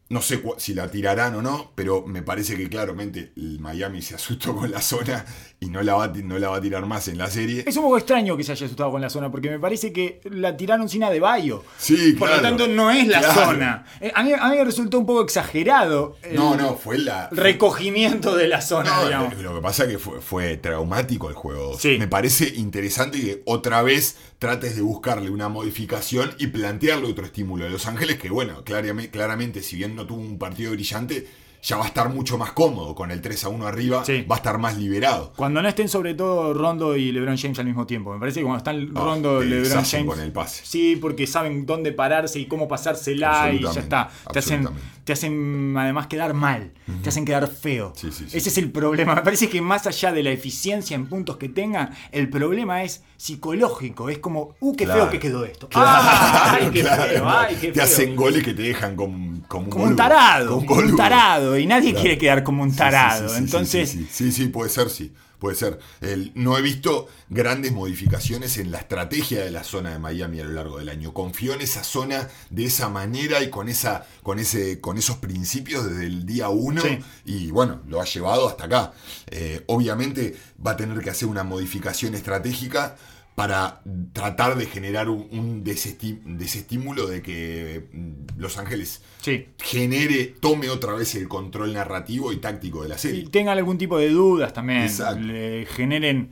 No sé si la tirarán o no, pero me parece que claramente el Miami se asustó con la zona y no la va, a ti- no la va a tirar más en la serie. Es un poco extraño que se haya asustado con la zona, porque me parece que la tiraron sin Adebayo. Sí, Por claro. lo tanto, no es la Claro. zona. Eh, A mí, a mí me resultó un poco exagerado el No, no, fue la. recogimiento de la zona, No, digamos. lo, que pasa es que fue, fue traumático el juego. Sí. Me parece interesante que otra vez trates de buscarle una modificación y plantearle otro estímulo a Los Ángeles, que bueno, claramente, claramente si bien no tuvo un partido brillante, ya va a estar mucho más cómodo con el 3 a 1 arriba, Sí. va a estar más liberado. Cuando no estén sobre todo Rondo y LeBron James al mismo tiempo. Me parece que cuando están Ah, Rondo y LeBron James. con el pase. Sí, porque saben dónde pararse y cómo pasársela y ya está. Te hacen. Te hacen además quedar mal. Te hacen quedar feo. Sí, sí, sí. Ese es el problema. Me parece que más allá de la eficiencia en puntos que tengan, el problema es psicológico. Es como, uh, qué Claro. feo que quedó esto. Claro, ay, qué claro, feo, ay, qué te feo. hacen goles que te dejan como, como un, como un boludo, tarado, como un tarado. Y nadie quiere quedar como un tarado. Entonces, sí, sí, puede ser, sí. Puede ser. El- no he visto grandes modificaciones en la estrategia de la zona de Miami a lo largo del año. Confío en esa zona de esa manera y con, esa, con, ese, con esos principios desde el día uno. Sí. Y bueno, lo ha llevado hasta acá. Eh, obviamente va a tener que hacer una modificación estratégica para tratar de generar un, desestímulo de que mm, Los Ángeles sí. genere, tome otra vez el control narrativo y táctico de la y serie. tengan algún tipo de dudas también, Exacto. le generen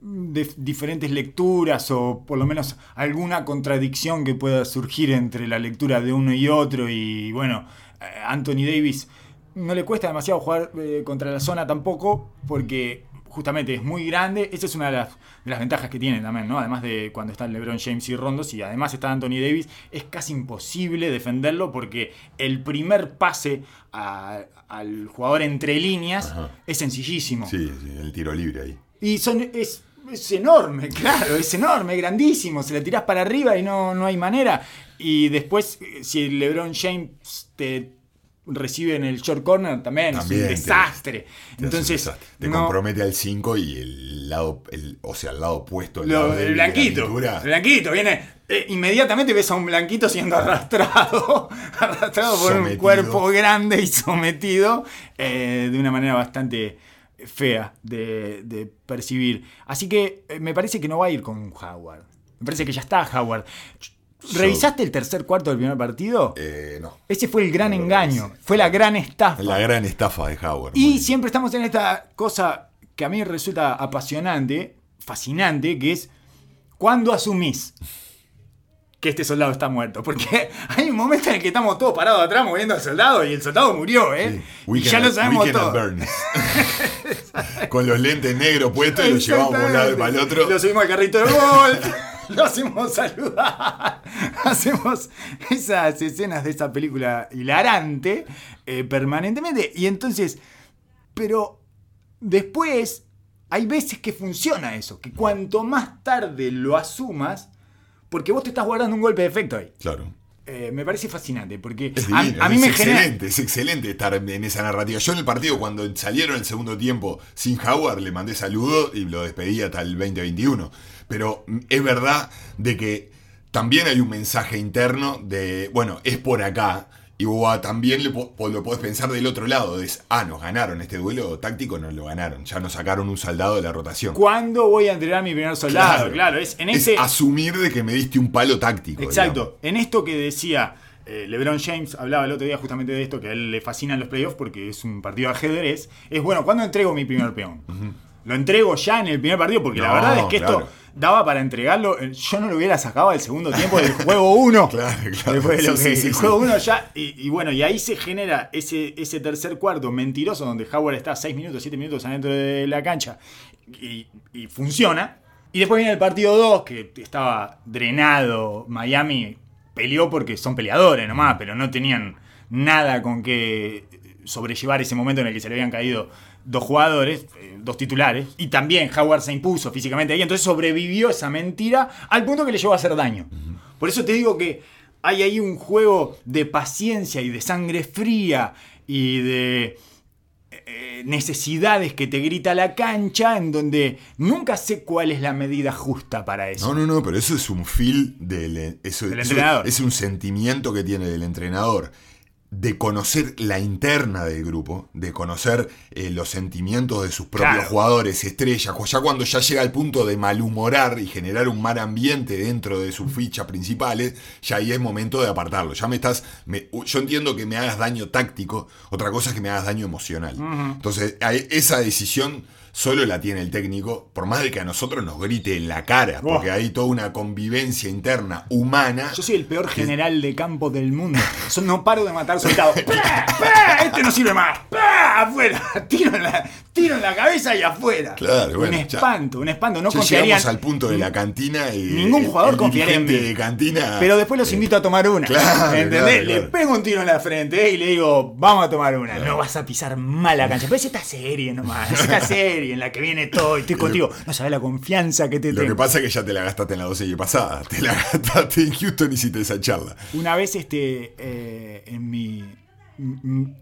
de- diferentes lecturas o por lo menos alguna contradicción que pueda surgir entre la lectura de uno y otro y bueno, eh, Anthony Davis no le cuesta demasiado jugar eh, contra la zona tampoco porque justamente es muy grande. Esa es una de las, de las ventajas que tiene también, ¿no? Además de cuando están LeBron James y Rondo, y además está Anthony Davis, es casi imposible defenderlo porque el primer pase a- al jugador entre líneas Ajá. es sencillísimo. Sí, sí, el tiro libre ahí. Y son, es, es enorme, claro, es enorme, grandísimo. Se la tirás para arriba y no, no hay manera. Y después, eh, si el LeBron James te recibe en el short corner, también, También es un desastre. Te un Entonces, desastre. te no- compromete al 5 y el lado, el, o sea, el lado opuesto. El, lo- lado el blanquito, el blanquito, viene. eh, inmediatamente ves a un blanquito siendo arrastrado, arrastrado por un cuerpo grande y sometido eh, de una manera bastante fea de, de percibir. Así que eh, me parece que no va a ir con Howard. Me parece que ya está Howard. ¿Revisaste el tercer cuarto del primer partido? Eh, no. Ese fue el gran no lo engaño, fue la gran estafa. La gran estafa de Howard. Y siempre estamos en esta cosa que a mí resulta apasionante, fascinante, que es cuando asumís que este soldado está muerto. Porque hay un momento en el que estamos todos parados atrás moviendo al soldado y el soldado murió, ¿eh? Sí. Y ya lo sabemos todo. Con los lentes negros puestos y los llevamos por un lado y para el otro. Lo subimos al carrito de gol. Lo hacemos saludar. Hacemos esas escenas de esa película hilarante eh, permanentemente. Y entonces, pero después hay veces que funciona eso. Que cuanto más tarde lo asumas, porque vos te estás guardando un golpe de efecto ahí. Claro. Eh, me parece fascinante porque Es a, divino, a mí es me genera. excelente, es excelente estar en esa narrativa. Yo en el partido, cuando salieron el segundo tiempo sin Howard, le mandé saludo y lo despedí hasta el 2021. Pero es verdad de que también hay un mensaje interno de, bueno, es por acá. Y vos ah, también lo podés pensar del otro lado. Es, ah, nos ganaron este duelo táctico, nos lo ganaron. Ya nos sacaron un soldado de la rotación. ¿Cuándo voy a entrenar a mi primer soldado? Claro, es en Es ese. asumir de que me diste un palo táctico. Exacto. En esto que decía eh, LeBron James, hablaba el otro día justamente de esto, que a él le fascinan los playoffs porque es un partido de ajedrez. Es bueno, ¿cuándo entrego mi primer peón? Lo entrego ya en el primer partido porque la verdad es que claro. esto daba para entregarlo. eh, Yo no lo hubiera sacado al segundo tiempo del juego 1. Claro, claro. Después de lo Sí, que- sí, el sí. juego 1 ya. Y, y bueno, y ahí se genera ese, ese tercer cuarto mentiroso donde Howard está 6 minutos, 7 minutos adentro de la cancha y, y funciona. Y después viene el partido 2 que estaba drenado. Miami peleó porque son peleadores nomás, pero no tenían nada con que sobrellevar ese momento en el que se le habían caído dos jugadores, eh, dos titulares, y también Howard se impuso físicamente ahí, entonces sobrevivió esa mentira al punto que le llevó a hacer daño. Por eso te digo que hay ahí un juego de paciencia y de sangre fría y de eh, necesidades que te grita la cancha en donde nunca sé cuál es la medida justa para eso. No, no, no, pero eso es un feel del eso, Del eso entrenador. es un sentimiento que tiene del entrenador de conocer la interna del grupo, de conocer eh, los sentimientos de sus propios Claro. jugadores, estrellas, ya cuando ya llega al punto de malhumorar y generar un mal ambiente dentro de sus fichas principales, ya ahí es momento de apartarlo. Ya me estás, me- yo entiendo que me hagas daño táctico, otra cosa es que me hagas daño emocional. Entonces, esa decisión solo la tiene el técnico, por más de que a nosotros nos grite en la cara, porque hay toda una convivencia interna humana. Yo soy el peor general de campo del mundo. Yo no paro de matar soldados. ¡Pah! ¡Pah! Este no sirve más. ¡Pah! Afuera. Tiro en, la, tiro en la cabeza y afuera. Claro, bueno, un ya- espanto, un espanto. No Ya confiarían. al punto de la cantina y Ningún jugador el confiaría en mí. de cantina. Pero después los eh, invito a tomar una. claro, ¿Entendés? claro, Le pego un tiro en la frente eh, y le digo, vamos a tomar una. No vas a pisar mal la cancha. Pero es esta serie nomás. Es esta serie en la que viene todo y estoy contigo. No sabes la confianza que te Lo tengo. que pasa es que ya te la gastaste en la doce pasada. Te la gastaste en Houston y hiciste esa charla. Una vez este, eh, en mi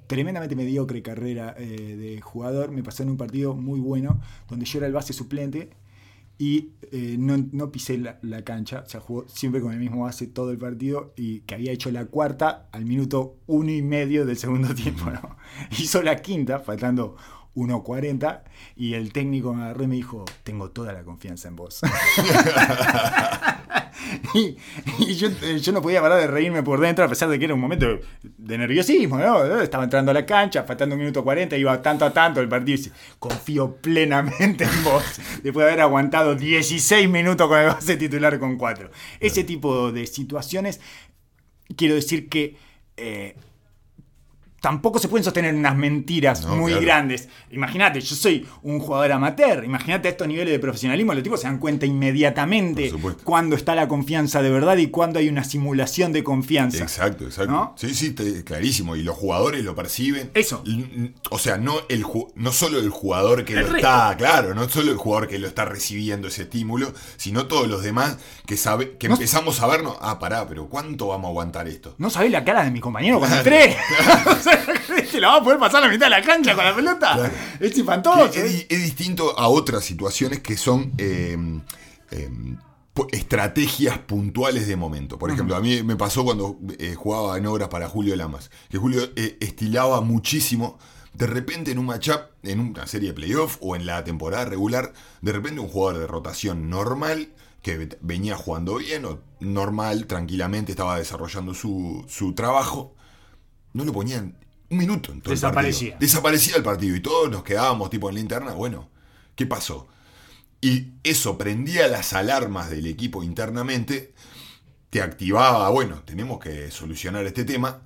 tremendamente mediocre carrera eh, de jugador, me pasó en un partido muy bueno, donde yo era el base suplente y eh, no, no pisé la, la cancha, o sea, jugó siempre con el mismo base todo el partido y que había hecho la cuarta al minuto uno y medio del segundo tiempo, ¿no? Hizo la quinta, faltando 1.40 y el técnico me agarró y me dijo, tengo toda la confianza en vos. y y yo, eh, yo no podía parar de reírme por dentro, a pesar de que era un momento de nerviosismo, ¿no? Estaba entrando a la cancha, faltando un minuto 40, iba tanto a tanto el partido. Y dice, confío plenamente en vos, después de haber aguantado 16 minutos con el base titular con 4. Ese tipo de situaciones, quiero decir que eh, tampoco se pueden sostener unas mentiras No, muy claro. grandes. Imagínate, yo soy un jugador amateur, imagínate a estos niveles de profesionalismo, los tipos se dan cuenta inmediatamente cuando está la confianza de verdad y cuando hay una simulación de confianza. Exacto, exacto. ¿No? Sí, sí, te- clarísimo. Y los jugadores lo perciben. Eso. O sea, no, el, no solo el jugador que El lo resto. está, claro, no solo el jugador que lo está recibiendo ese estímulo, sino todos los demás que sabe, que No- empezamos a vernos, ah, pará, pero ¿cuánto vamos a aguantar esto? No sabés la cara de mi compañero cuando entré. o sea, ¿crees que la va a poder pasar a la mitad de la cancha con la pelota? Claro. Es espantoso. Que es, di- es distinto a otras situaciones que son eh, eh, pu- estrategias puntuales de momento. Por ejemplo, a mí me pasó cuando eh, jugaba en obras para Julio Lamas, que Julio eh, estilaba muchísimo. De repente en un matchup, en una serie de playoff o en la temporada regular, de repente un jugador de rotación normal, que ve- venía jugando bien o normal, tranquilamente estaba desarrollando su, su trabajo, no lo ponían un minuto en todo el Desaparecía. Desaparecía el partido y todos nos quedábamos tipo en la interna, bueno, ¿qué pasó? Y eso prendía las alarmas del equipo internamente, te activaba, bueno, tenemos que solucionar este tema,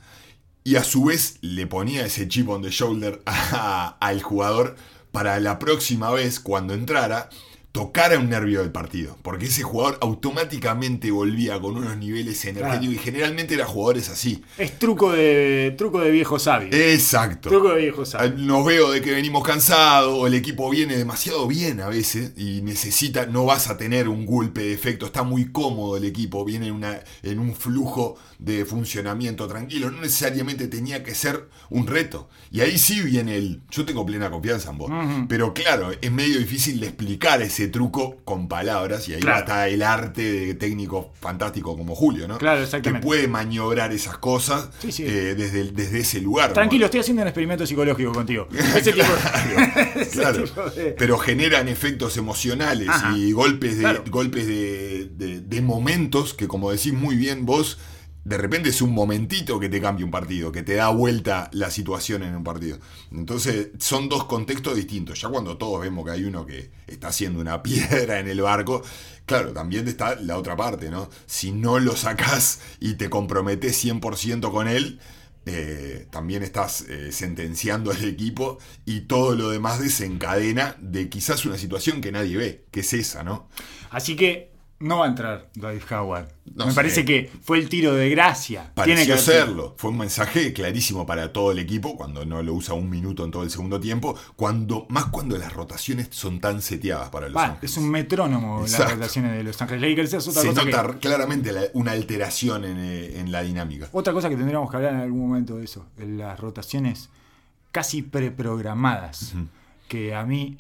y a su vez le ponía ese chip on the shoulder a- al jugador para la próxima vez, cuando entrara, tocara un nervio del partido. Porque ese jugador automáticamente volvía con unos niveles energéticos y generalmente eran jugadores así. Es truco de, truco de viejo sabio. Exacto. truco de viejo sabio. Nos veo de que venimos cansados, o el equipo viene demasiado bien a veces y necesita, no vas a tener un golpe de efecto, está muy cómodo el equipo, viene en, una, en un flujo de funcionamiento tranquilo, no necesariamente tenía que ser un reto. Y ahí sí viene el, yo tengo plena confianza en vos, pero claro, es medio difícil de explicar ese truco con palabras y ahí Claro. está el arte de técnico fantástico como Julio, ¿no? Claro, Que exactamente. puede maniobrar esas cosas Sí, sí. eh, desde, desde ese lugar. Tranquilo, ¿no? estoy haciendo un experimento psicológico contigo. Ese tipo ese Claro, tipo de- pero generan efectos emocionales Ajá. y golpes de golpes de, de- de momentos que como decís muy bien vos de repente es un momentito que te cambia un partido que te da vuelta la situación en un partido. Entonces son dos contextos distintos. Ya cuando todos vemos que hay uno que está haciendo una piedra en el barco claro también está la otra parte no si no lo sacás y te comprometes 100% con él eh, también estás eh, sentenciando al equipo y todo lo demás desencadena de quizás una situación que nadie ve, que es esa, ¿no? Así que no va a entrar David Howard. No Me sé. parece que fue el tiro de gracia. Tiene Pareció que serlo. Fue un mensaje clarísimo para todo el equipo cuando no lo usa un minuto en todo el segundo tiempo, cuando más cuando las rotaciones son tan seteadas para los Ángeles. es un metrónomo las rotaciones de Los Ángeles Lakers. Es otra Se cosa, nota que, claramente la- una alteración en, eh, en la dinámica. otra cosa que tendríamos que hablar en algún momento de eso. las rotaciones casi preprogramadas. Que a mí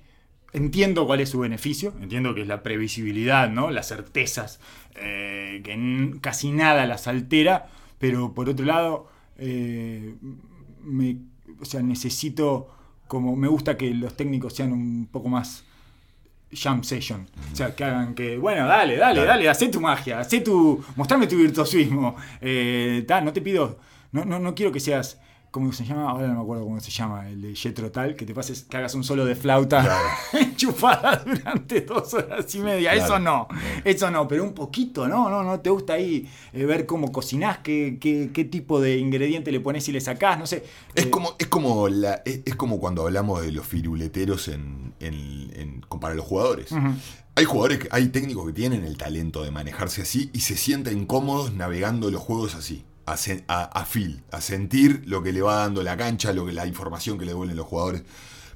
entiendo cuál es su beneficio. Entiendo que es la previsibilidad, ¿no? Las certezas. eh, que casi nada las altera. Pero por otro lado, eh, me, o sea, necesito. Como me gusta que los técnicos sean un poco más jam session. O sea, que hagan que, bueno, dale, dale, dale, hacé tu magia, hacé tu, mostrame tu virtuosismo. Eh, ta, no te pido, no, no, no quiero que seas, ¿cómo se llama? Ahora no me acuerdo cómo se llama, el de Jetro Tal, que te pases, que hagas un solo de flauta Claro. enchufada durante dos horas y media. Claro. Eso no, eso no, pero un poquito, ¿no? No, no te gusta ahí eh, ver cómo cocinás, qué, qué, qué tipo de ingrediente le pones y le sacás, no sé. Es Eh, como, es como la, es, es como cuando hablamos de los firuleteros en, en- para los jugadores. Hay jugadores, que, hay técnicos que tienen el talento de manejarse así y se sienten cómodos navegando los juegos así, a, a, a feel, a sentir lo que le va dando la cancha, lo que, la información que le devuelven los jugadores.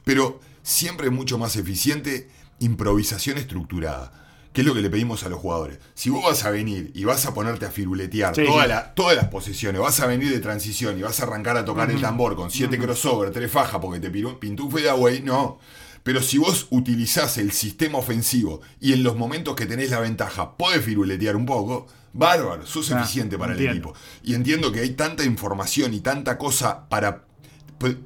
Pero siempre es mucho más eficiente improvisación estructurada. que es lo que le pedimos a los jugadores? Si vos vas a venir y vas a ponerte a firuletear Sí, toda sí. la- todas las posiciones, vas a venir de transición y vas a arrancar a tocar el tambor con siete crossover, tres fajas porque te pintó un fadeaway, no. Pero si vos utilizás el sistema ofensivo y en los momentos que tenés la ventaja podés firuletear un poco, bárbaro, sos Ah, eficiente para el equipo. Y entiendo que hay tanta información y tanta cosa para,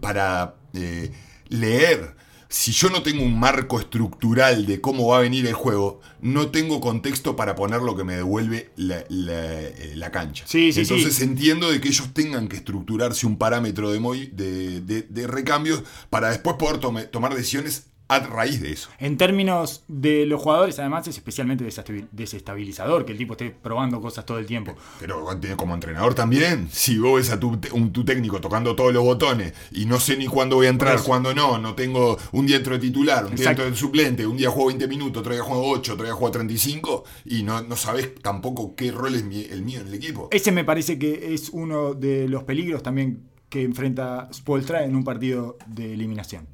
para eh, leer. Si yo no tengo un marco estructural de cómo va a venir el juego, no tengo contexto para poner lo que me devuelve la, la- eh, la cancha. Sí, sí, Entonces sí. entiendo de que ellos tengan que estructurarse un parámetro de, de, de- de recambios para después poder tome- tomar decisiones a raíz de eso. En términos de los jugadores, además, es especialmente desestabilizador que el tipo esté probando cosas todo el tiempo. Pero como entrenador también, si vos ves a tu, un- tu técnico tocando todos los botones y no sé ni cuándo voy a entrar, cuándo no, no tengo un día entro de titular, un día entro de suplente, un día juego 20 minutos, otro día juego 8, otro día juego 35 y no, no sabes tampoco qué rol es mi- el mío en el equipo. Ese me parece que es uno de los peligros también que enfrenta Spolstra en un partido de eliminación.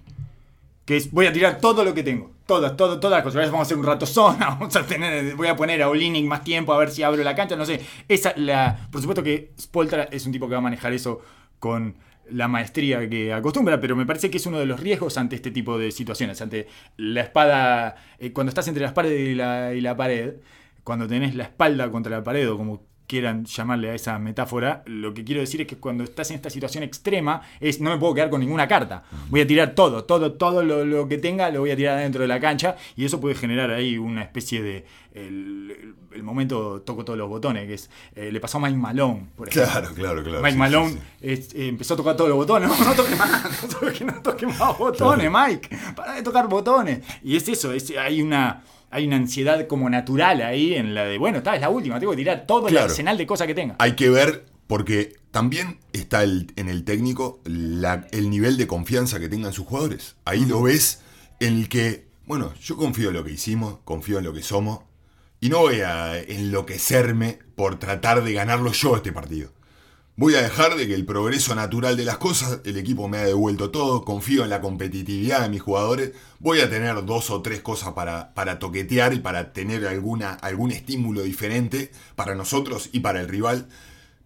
Que es, voy a tirar todo lo que tengo. Todas, todo, todas las cosas. Vamos a hacer un rato zona, vamos a tener, voy a poner a Olinic más tiempo a ver si abro la cancha, no sé. Esa, la, por supuesto que Spolstra es un tipo que va a manejar eso con la maestría que acostumbra, pero me parece que es uno de los riesgos ante este tipo de situaciones, ante la espada, eh, cuando estás entre la espada y la, y la pared, cuando tenés la espalda contra la pared o como quieran llamarle a esa metáfora, lo que quiero decir es que cuando estás en esta situación extrema es no me puedo quedar con ninguna carta. Voy a tirar todo, todo, todo lo, lo que tenga lo voy a tirar dentro de la cancha y eso puede generar ahí una especie de el, momento toco todos los botones, que es eh, le pasó a Mike Malone, por ejemplo. Claro, claro, claro. Mike sí, Malone sí, sí. es- eh, empezó a tocar todos los botones. No, no toques más, no toques, no toques más botones, Mike. Para de tocar botones. Y es eso, es, hay una. Hay una ansiedad como natural ahí en la de, bueno, está, es la última, tengo que tirar todo el arsenal de cosas que tenga. Hay que ver, porque también está el- en el técnico la- el nivel de confianza que tengan sus jugadores. Ahí lo ves en el que, bueno, yo confío en lo que hicimos, confío en lo que somos, y no voy a enloquecerme por tratar de ganarlo yo este partido. Voy a dejar de que el progreso natural de las cosas, el equipo me ha devuelto todo, confío en la competitividad de mis jugadores, voy a tener dos o tres cosas para, para toquetear y para tener alguna, algún estímulo diferente para nosotros y para el rival.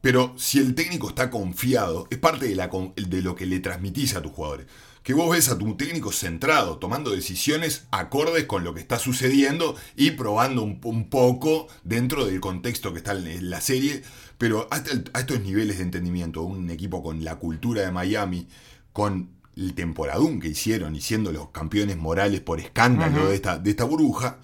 Pero si el técnico está confiado, es parte de, lo que le transmitís a tus jugadores. Que vos ves a tu técnico centrado, tomando decisiones acordes con lo que está sucediendo y probando un, poco dentro del contexto que está en la serie. Pero hasta el- a estos niveles de entendimiento, un equipo con la cultura de Miami, con el temporadón que hicieron y siendo los campeones morales por escándalo de, esta, de esta burbuja,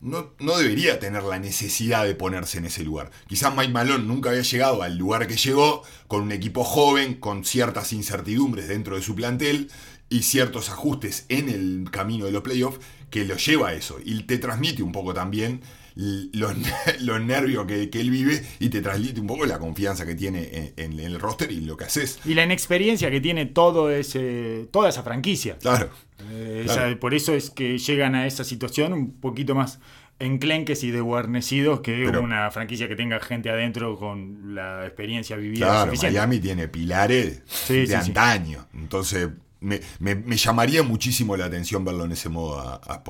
no, no debería tener la necesidad de ponerse en ese lugar. Quizás Mike Malone nunca había llegado al lugar que llegó, con un equipo joven, con ciertas incertidumbres dentro de su plantel y ciertos ajustes en el camino de los playoffs que lo lleva a eso. Y te transmite un poco también los, los nervios que, que él vive y te transmite un poco la confianza que tiene en, en el roster y lo que haces. Y la inexperiencia que tiene todo ese, toda esa franquicia. Claro. Eh, Claro. esa- por eso es que llegan a esa situación un poquito más enclenques y desguarnecidos que Pero- una franquicia que tenga gente adentro con la experiencia vivida Claro, suficiente. Miami tiene pilares Sí, de sí, sí. antaño. Entonces, me, me- me llamaría muchísimo la atención verlo en ese modo a, a.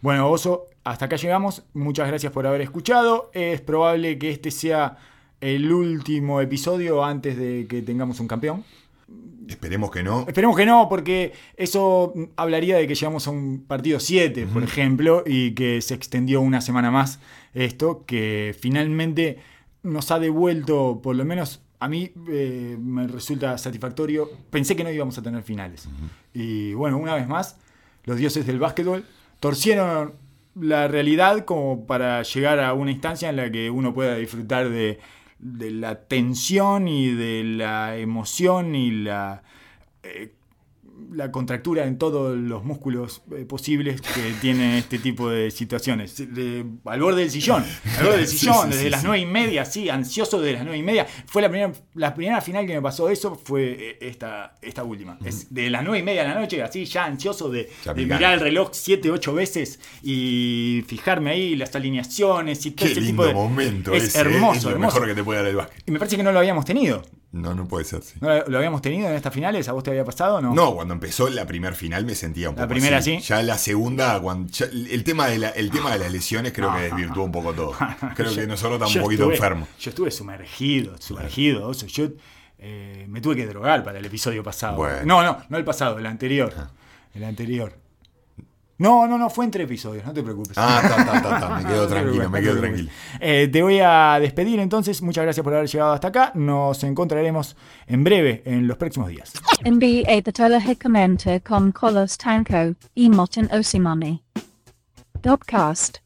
Bueno, Oso, hasta acá llegamos. Muchas gracias por haber escuchado. Es probable que este sea el último episodio antes de que tengamos un campeón. Esperemos que no. Esperemos que no, porque eso hablaría de que llegamos a un partido 7, por ejemplo, y que se extendió una semana más esto, que finalmente nos ha devuelto, por lo menos a mí eh, me resulta satisfactorio. Pensé que no íbamos a tener finales. Y bueno, una vez más, los dioses del básquetbol torcieron la realidad como para llegar a una instancia en la que uno pueda disfrutar de, de la tensión y de la emoción y la, eh, la contractura en todos los músculos eh, posibles que tiene este tipo de situaciones. De- al borde del sillón, al borde del sillón, sí, desde sí, las nueve y media, sí, ansioso de las nueve y media. Fue la primera, la primera final que me pasó eso, fue eh, esta, esta última. Es de las nueve y media de la noche, así ya ansioso de, mirar el reloj siete, ocho veces y fijarme ahí las alineaciones y todo Qué ese lindo tipo de... momento es ese, ¿eh? hermoso, Es lo hermoso. mejor que te puede dar el básquet. Y me parece que no lo habíamos tenido. No, no puede ser, sí. ¿No lo, habíamos tenido en estas finales? ¿A vos te había pasado o no? No, cuando empezó la primer final me sentía un La poco primera así. sí. Ya la segunda, cuando, ya- el, tema de la- el tema de las lesiones creo que desvirtuó un poco todo. Creo que nosotros estamos un poquito estuve- enfermos. Yo estuve sumergido, sumergido. Yo eh, me tuve que drogar para el episodio pasado. Bueno. No, no, no el pasado, el anterior. El anterior. No, no, no, fue entre episodios, no te preocupes. Ah, ta, ta, ta, ta, me quedo tranquilo, me quedo tranquilo. Eh, te voy a despedir entonces. Muchas gracias por haber llegado hasta acá. Nos encontraremos en breve, en los próximos días. NBA Tatolahicamente con Colos Osimani. Dopcast.